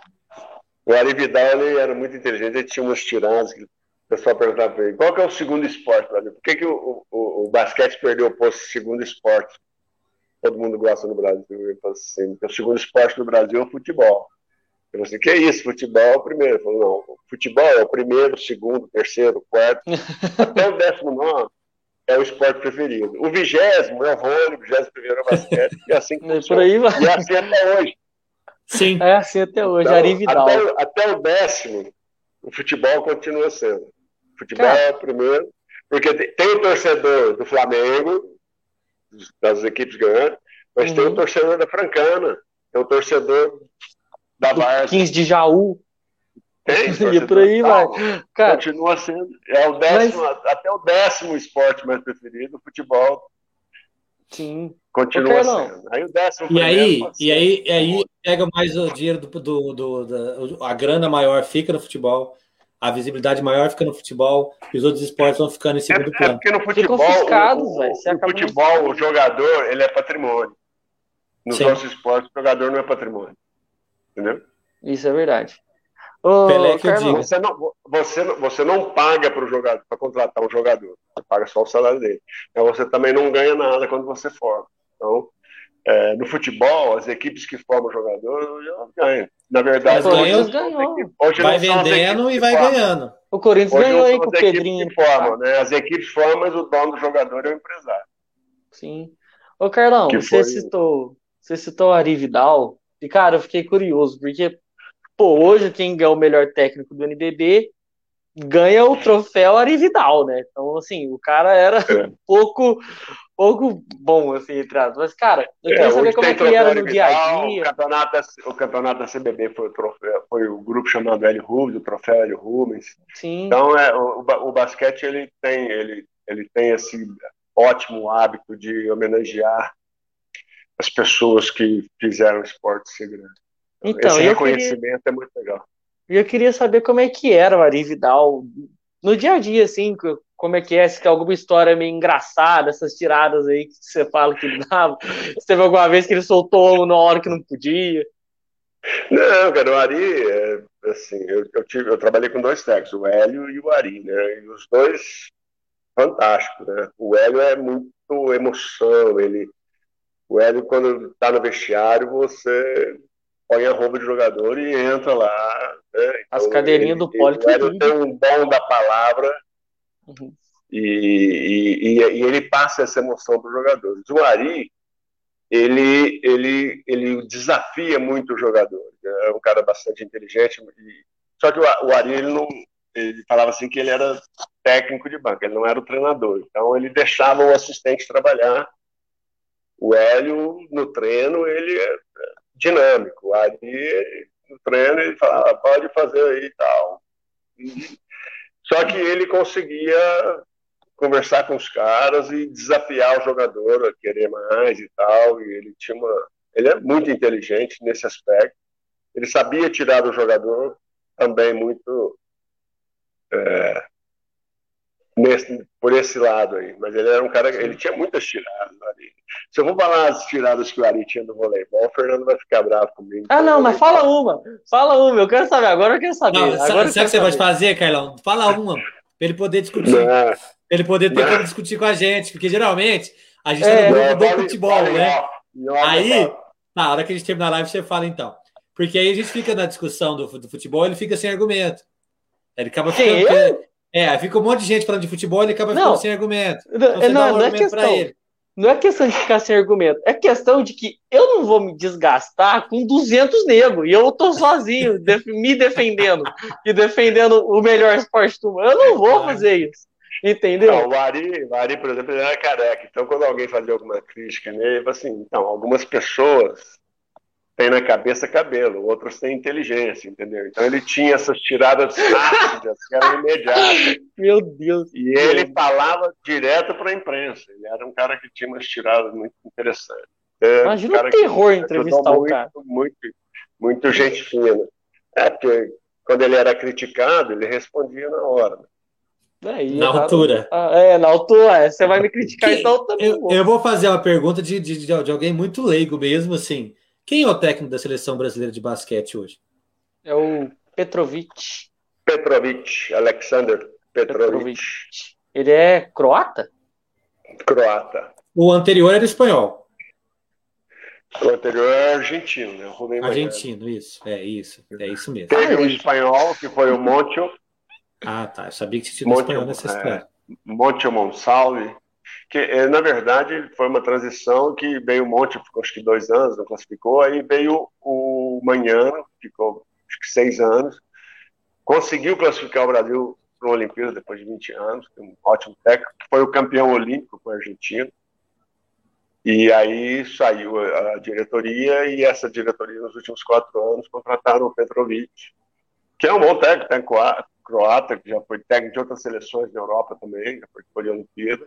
O Arividal ele era muito inteligente, ele tinha umas tiradas que pessoal perguntava para ele, qual que é o segundo esporte, Brasil? Por que, que o, o, o, basquete perdeu o posto de segundo esporte? Todo mundo gosta no Brasil. Ele falou assim, o segundo esporte no Brasil é o futebol. Eu falei assim, que é isso? Futebol é o primeiro. Ele falou, não, futebol é o primeiro, segundo, terceiro, quarto, até o décimo nome é o esporte preferido. O vigésimo é o vôlei, o vigésimo primeiro é o basquete, e assim que é Por aí vai. E é assim até hoje. Sim. É assim até hoje, então, Ari Vidal. Até, até o décimo, o futebol continua sendo. Futebol é primeiro, porque tem, o torcedor do Flamengo, das equipes grandes, mas uhum. tem o uhum. torcedor da Francana, tem o torcedor da Barça. 15 de Jaú. Tem, e por aí vai. Cara, continua sendo. É o décimo, mas... até o décimo esporte mais preferido, o futebol. Sim. Continua sendo. Aí o décimo e aí, e aí, e aí pega mais o dinheiro do, do, do, do, a grana maior fica no futebol a visibilidade maior fica no futebol e os outros esportes vão ficando em segundo é, plano. É porque no futebol, o, o, futebol o jogador ele é patrimônio. Nos Sim. outros esportes, o jogador não é patrimônio. Entendeu? Isso é verdade. Ô, Pelé que eu digo. Você não, você, não, você não paga para o jogador para contratar um jogador. Você paga só o salário dele. Então você também não ganha nada quando você forma. Então, é, no futebol, as equipes que formam jogador elas ganham. Na verdade, o Corinthians ganhou. Hoje vai vendendo e vai ganhando. O Corinthians hoje ganhou aí com o Pedrinho. Formam, né? As equipes formam, mas o dono do jogador é o empresário. Sim. Ô, Carlão, que você, foi... citou, você citou Ari Vidal, e, cara, eu fiquei curioso, porque, pô, hoje quem é o melhor técnico do NBB ganha o troféu Ari Vidal, né? Então, assim, o cara era é. pouco pouco bom, assim, entre aspas. Mas, cara, eu queria é, saber como é que era no dia a dia. O campeonato, o campeonato da CBB foi o, troféu, foi o grupo chamado Hélio Rubens, o troféu Hélio Rubens. Sim. Então, é, o, o basquete, ele tem, ele, ele tem esse ótimo hábito de homenagear as pessoas que fizeram esporte ser grande. Então, esse reconhecimento queria... é muito legal. E eu queria saber como é que era o Ari Vidal no dia a dia, assim, como é que é, se tem alguma história meio engraçada, essas tiradas aí que você fala que ele dava, se teve alguma vez que ele soltou na hora que não podia. Não, cara, o Ari, é, assim, eu, eu, tive, eu trabalhei com dois técnicos, o Hélio e o Ari, né, e os dois fantásticos, né, o Hélio é muito emoção, ele, o Hélio quando tá no vestiário, você põe a roupa de jogador e entra lá. Né? Então, As cadeirinhas do poli. Ele tem um dom da palavra uhum. e, e, e, ele passa essa emoção para os jogadores. O Ari, ele, ele, ele desafia muito os jogadores. É um cara bastante inteligente. E, só que o, o Ari, ele não. Ele falava assim que ele era técnico de banco, ele não era o treinador. Então ele deixava o assistente trabalhar. O Hélio, no treino, ele é dinâmico. Ali, no treino, ele falava, pode fazer aí e tal. Só que ele conseguia conversar com os caras e desafiar o jogador a querer mais e tal. E ele tinha uma. Ele é muito inteligente nesse aspecto. Ele sabia tirar do jogador também muito. É, nesse, por esse lado aí. Mas ele era um cara. Ele tinha muitas tiradas ali. Se eu vou falar as tiradas que o Ari tinha do voleibol, o Fernando vai ficar bravo comigo. Ah, não, mas fala uma. Fala uma, eu quero saber. Agora eu quero saber. Não, agora sabe o que você pode fazer, Carlão? Fala uma, pra ele poder discutir. Não. Pra ele poder ter como discutir com a gente, porque geralmente a gente é, tá no grupo do futebol, vale, né? aí, na hora que a gente terminar a live, você fala então. Porque aí a gente fica na discussão do, do futebol, ele fica sem argumento. Ele acaba ficando. É, fica um monte de gente falando de futebol, ele acaba ficando sem argumento. Então, não, um não é questão. Não é questão de ficar sem argumento, é questão de que eu não vou me desgastar com 200 negros e eu tô sozinho me defendendo e defendendo o melhor esporte do mundo. Eu não vou fazer isso. Entendeu? Não, o, Ari, o Ari, por exemplo, ele era careca. Então, quando alguém fazia alguma crítica nele, ele assim: então, algumas pessoas tem na cabeça cabelo, outros têm inteligência, entendeu? Então ele tinha essas tiradas ácidas que eram imediatas. Meu Deus. E ele falava direto para a imprensa. Ele era um cara que tinha umas tiradas muito interessantes. É, Imagina um o terror entrevistar o cara. Muito, muito, muito gente fina. É, porque quando ele era criticado, ele respondia na hora. É, na altura. Ah, é, na altura. É, você vai me criticar, que, então eu também. Eu, eu, vou fazer uma pergunta de, de, de alguém muito leigo mesmo, assim. Quem é o técnico da seleção brasileira de basquete hoje? É o Petrovic. Petrovic, Alexander Petrovic. Petrovic. Ele é croata? Croata. O anterior era espanhol. O anterior é argentino, né? Rubem argentino, isso. É isso. É isso mesmo. Teve um espanhol, que foi o Moncho. Ah, tá. Eu sabia que tinha tido espanhol nessa é, história. Moncho Monsalve que é, na verdade foi uma transição que veio um monte, ficou acho que dois anos, não classificou, aí veio o Manhano, ficou acho que seis anos, conseguiu classificar o Brasil para a Olimpíada depois de 20 anos, um ótimo técnico, foi o campeão olímpico com o argentino, e aí saiu a diretoria, e essa diretoria nos últimos quatro anos contrataram o Petrovic, que é um bom técnico, técnico croata, que já foi técnico de outras seleções da Europa também, já foi de Olimpíada,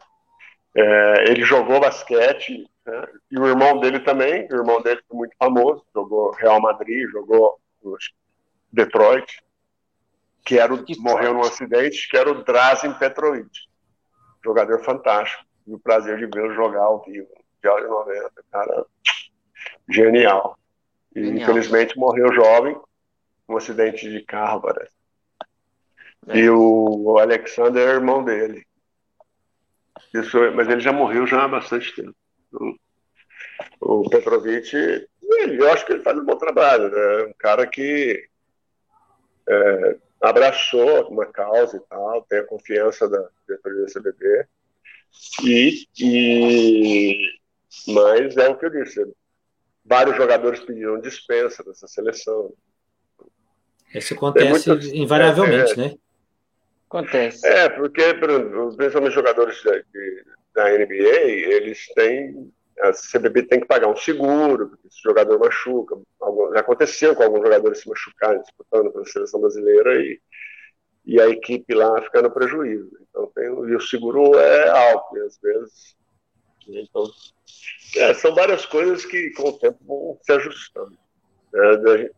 é, ele jogou basquete, né? e o irmão dele também, o irmão dele foi muito famoso, jogou Real Madrid, jogou Detroit, que era o, que morreu num acidente, que era o Drazen Petrovic, jogador fantástico, e o prazer de vê-lo jogar ao vivo, de 90, cara, genial. E genial. infelizmente morreu jovem, um acidente de carro, parece. É. E o Alexander é irmão dele. Isso, mas ele já morreu já há bastante tempo. O Petrovic, ele, eu acho que ele faz um bom trabalho, né? Um cara que é, abraçou uma causa e tal, tem a confiança da diretoria da CBB. E, e, mas é o que eu disse, vários jogadores pediram dispensa dessa seleção. Isso acontece invariavelmente, é, né? Acontece. É, porque, principalmente jogadores de, da NBA, eles têm. A CBB tem que pagar um seguro, porque esse jogador machuca. Já aconteceu com alguns jogadores se machucarem disputando pela seleção brasileira e, e a equipe lá fica no prejuízo. Então, tem, e o seguro é alto, e às vezes. Então, é, são várias coisas que com o tempo vão se ajustando. É,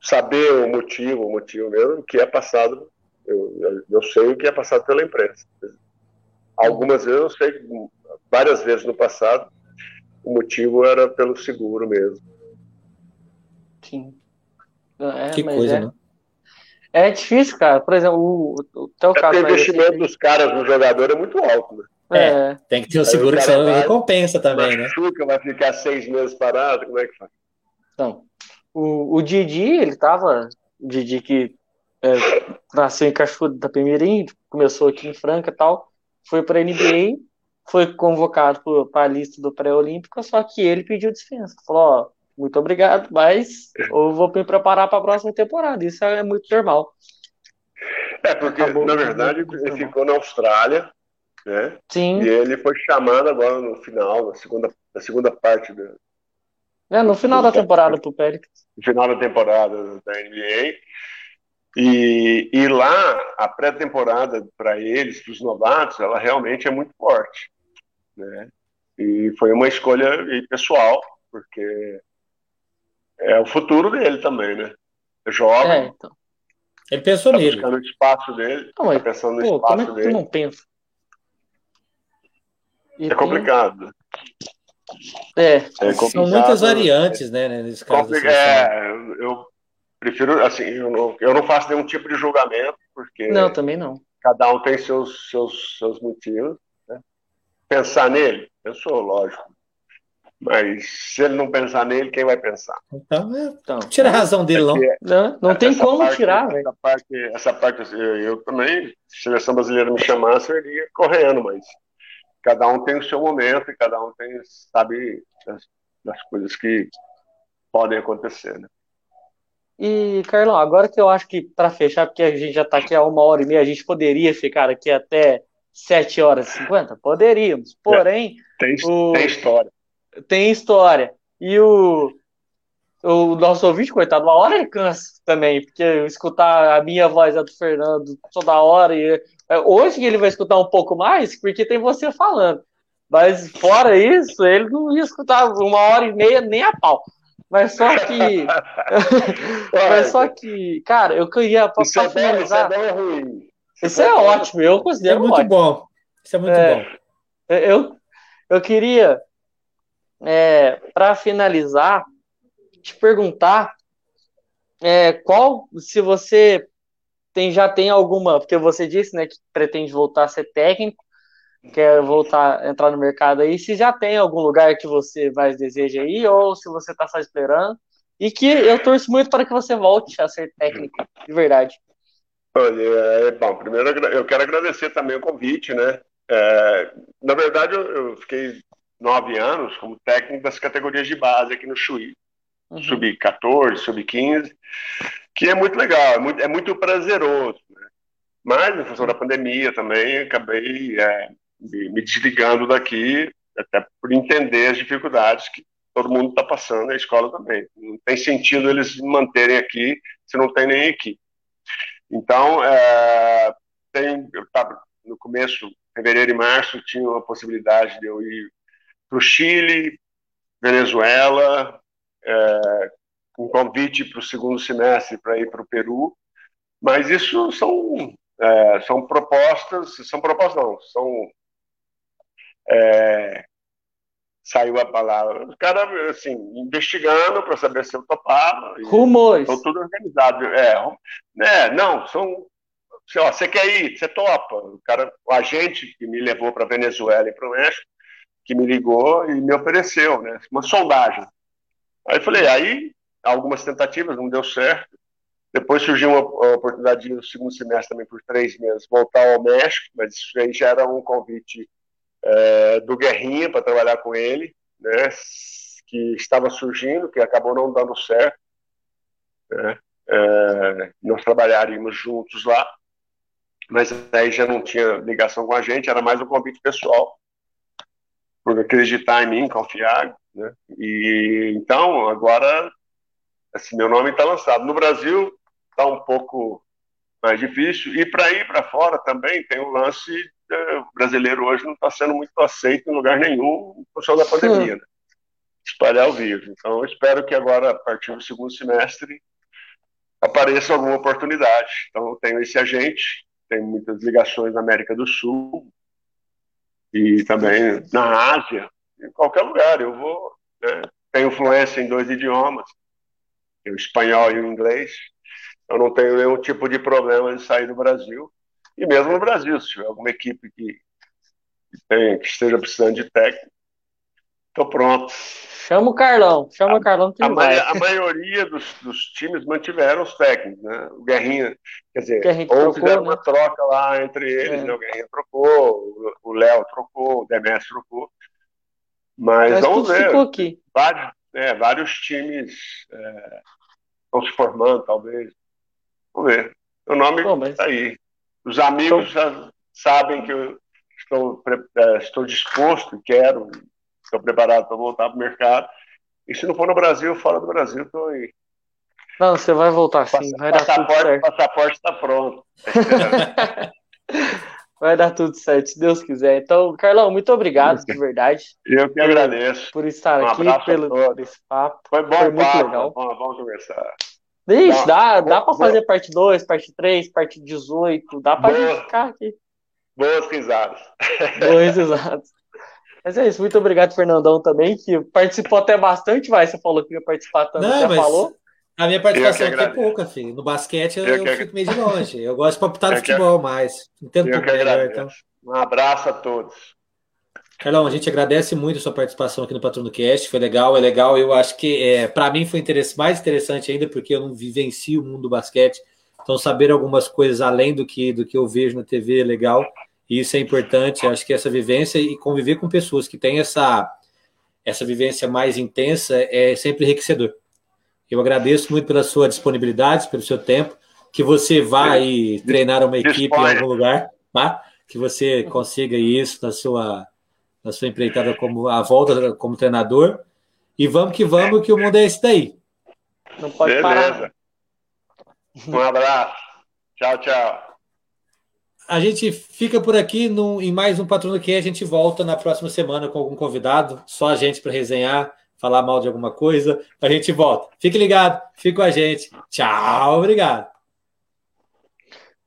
saber o motivo, o motivo mesmo, que é passado Eu, eu, eu sei o que é passado pela imprensa. Algumas vezes eu sei, várias vezes no passado, o motivo era pelo seguro mesmo. Sim. É, que coisa, é, né? É difícil, cara. Por exemplo, o, o teu é caso. O investimento dos caras no jogador é muito alto, né? É, é. tem que ter um seguro que você recompensa também, né? Machuca, vai ficar seis meses parado, como é que faz? Então, o, o Didi, ele tava. O Didi que é, nasceu em Cachoeira da Pemirim, começou aqui em Franca e tal, foi para a NBA, foi convocado para a lista do pré-olímpico, só que ele pediu dispensa. Falou: Ó, muito obrigado, mas eu vou me preparar para a próxima temporada. Isso é muito normal. É, porque, Acabou, na verdade, ele ficou na Austrália, né? Sim. E ele foi chamado agora no final, na segunda, na segunda parte da. É, no final da temporada pro Pelicans. No final da temporada da NBA. E, e lá, a pré-temporada para eles, para os novatos, ela realmente é muito forte. Né? E foi uma escolha pessoal, porque é o futuro dele também, né? É jovem. É, então. Ele pensou tá nele. buscando o espaço dele. Não, mas, tá pensando no pô, espaço como é que dele. Tu não pensa? E é tem... complicado. É. é São muitas variantes, né, nesse caso. É, eu prefiro, assim, eu não, eu não faço nenhum tipo de julgamento, porque. Não, também não. Cada um tem seus, seus, seus motivos. Né? Pensar nele, pensou, lógico. Mas se ele não pensar nele, quem vai pensar? Então, é, então tira a razão dele, não. Não, não tem como parte, tirar, essa parte, essa parte, eu, eu, também, se a seleção brasileira me chamasse, eu iria correndo, mas cada um tem o seu momento e cada um tem, sabe, das, das coisas que podem acontecer, né? E, Carlão, agora que eu acho que, para fechar, porque a gente já está aqui há uma hora e meia, a gente poderia ficar aqui até 7 horas e 50? Poderíamos. Porém. É, tem, o... tem história tem história. E o, o nosso ouvinte, coitado, uma hora ele cansa também, porque escutar a minha voz, a do Fernando, toda hora. E, é, hoje ele vai escutar um pouco mais, porque tem você falando. Mas fora isso, ele não ia escutar uma hora e meia nem a pau. Mas só que. mas só que, cara, eu queria. Pra, isso, pra é finalizar, bom, isso é ruim? Isso, isso é, é ótimo, eu considero. É muito ótimo. bom. Isso é muito é, bom. Eu, eu queria é, para finalizar, te perguntar é, qual, se você tem, já tem alguma, porque você disse né, que pretende voltar a ser técnico, quer voltar a entrar no mercado aí, se já tem algum lugar que você mais deseja ir, ou se você está só esperando, e que eu torço muito para que você volte a ser técnico, de verdade. Olha, é, bom, primeiro eu quero agradecer também o convite, né? É, na verdade, eu, eu, fiquei nove anos como técnico das categorias de base aqui no Chuí. Uhum. Sub-14, sub-15, que é muito legal, é muito, é muito prazeroso. Né? Mas, em função da pandemia também, acabei é, me, me, desligando daqui, até por entender as dificuldades que todo mundo está passando, a escola também. Não tem sentido eles manterem aqui se não tem nem equipe. Então, é, tem, eu no começo, fevereiro e março, tinha uma possibilidade de eu ir para o Chile, Venezuela, é, um convite para o segundo semestre para ir para o Peru, mas isso são, é, são propostas, são propostas não, são é, saiu a palavra, os caras assim, investigando para saber se eu topava. Rumores. Estão tudo organizado. É, né, não, são. Você quer ir, você topa. O, cara, o agente que me levou para Venezuela e para o México que me ligou e me ofereceu, né? Uma sondagem. Aí falei, aí algumas tentativas, não deu certo. Depois surgiu uma oportunidade no segundo semestre também por três meses voltar ao México, mas isso aí já era um convite é, do Guerrinha para trabalhar com ele, né? Que estava surgindo, que acabou não dando certo. Né? É, nós trabalharíamos juntos lá, mas aí já não tinha ligação com a gente, era mais um convite pessoal por acreditar em mim, confiar, né? E então agora assim, meu nome está lançado. No Brasil está um pouco mais difícil e para ir para fora também tem um lance o brasileiro hoje não está sendo muito aceito em lugar nenhum por função da pandemia, né? espalhar o vírus. Então eu espero que agora a partir do segundo semestre apareça alguma oportunidade. Então, eu tenho esse agente, tenho muitas ligações na América do Sul e também na Ásia, em qualquer lugar. Eu vou, né? tenho influência em dois idiomas, o espanhol e o inglês. Eu não tenho nenhum tipo de problema de sair do Brasil. E mesmo no Brasil, se tiver alguma equipe que, tem, que esteja precisando de técnico, estou pronto. Chama o Carlão, chama o Carlão que a, vai. a maioria dos, dos, times mantiveram os técnicos, né? O Guerrinha, quer dizer, Guerrinha ou trocou, fizeram né? uma troca lá entre eles, é. né? O Guerrinha trocou, o Léo trocou, o Demés trocou. Mas, Mas vamos ver. Ficou aqui. Vários, é, vários times é, estão se formando, talvez. Vamos ver. O nome está aí. Os amigos então... já sabem que eu estou, é, estou disposto, quero, estou preparado para voltar para o mercado. E se não for no Brasil, fora do Brasil, estou aí. Não, você vai voltar sim. Vai passaporte, passaporte está pronto. vai dar tudo certo, se Deus quiser. Então, Carlão, muito obrigado, de verdade. Eu que agradeço. Por estar um aqui, pelo esse papo. Foi bom Foi muito papo, legal. Vamos conversar. Ixi, dá, dá para fazer parte 2, parte 3, parte 18, dá para gente ficar aqui. Boas risadas. Boas risadas. Mas é isso, muito obrigado, Fernandão, também, que participou até bastante, vai. Você falou que ia participar também, Não, já falou. A minha participação aqui é pouca, filho. No basquete eu, eu, eu fico meio de longe. Eu gosto de palpitar no futebol mais. Entendo eu melhor, então. Um abraço a todos. Carlão, a gente agradece muito a sua participação aqui no Patrono Cast, foi legal, é legal. Eu acho que é, para mim foi mais interessante ainda porque eu não vivencio o mundo do basquete, então saber algumas coisas além do que do que eu vejo na TV é legal. E isso é importante. Eu acho que essa vivência e conviver com pessoas que têm essa essa vivência mais intensa é sempre enriquecedor. Eu agradeço muito pela sua disponibilidade, pelo seu tempo, que você vá aí treinar uma equipe em algum lugar, tá? Que você consiga isso na sua na sua empreitada como a volta como treinador. E vamos que vamos, que o mundo é esse daí. Não pode Beleza. parar. Um abraço. Tchau, tchau. A gente fica por aqui no, em mais um Patrono que a gente volta na próxima semana com algum convidado, só a gente para resenhar, falar mal de alguma coisa. A gente volta. Fique ligado, fique com a gente. Tchau, obrigado.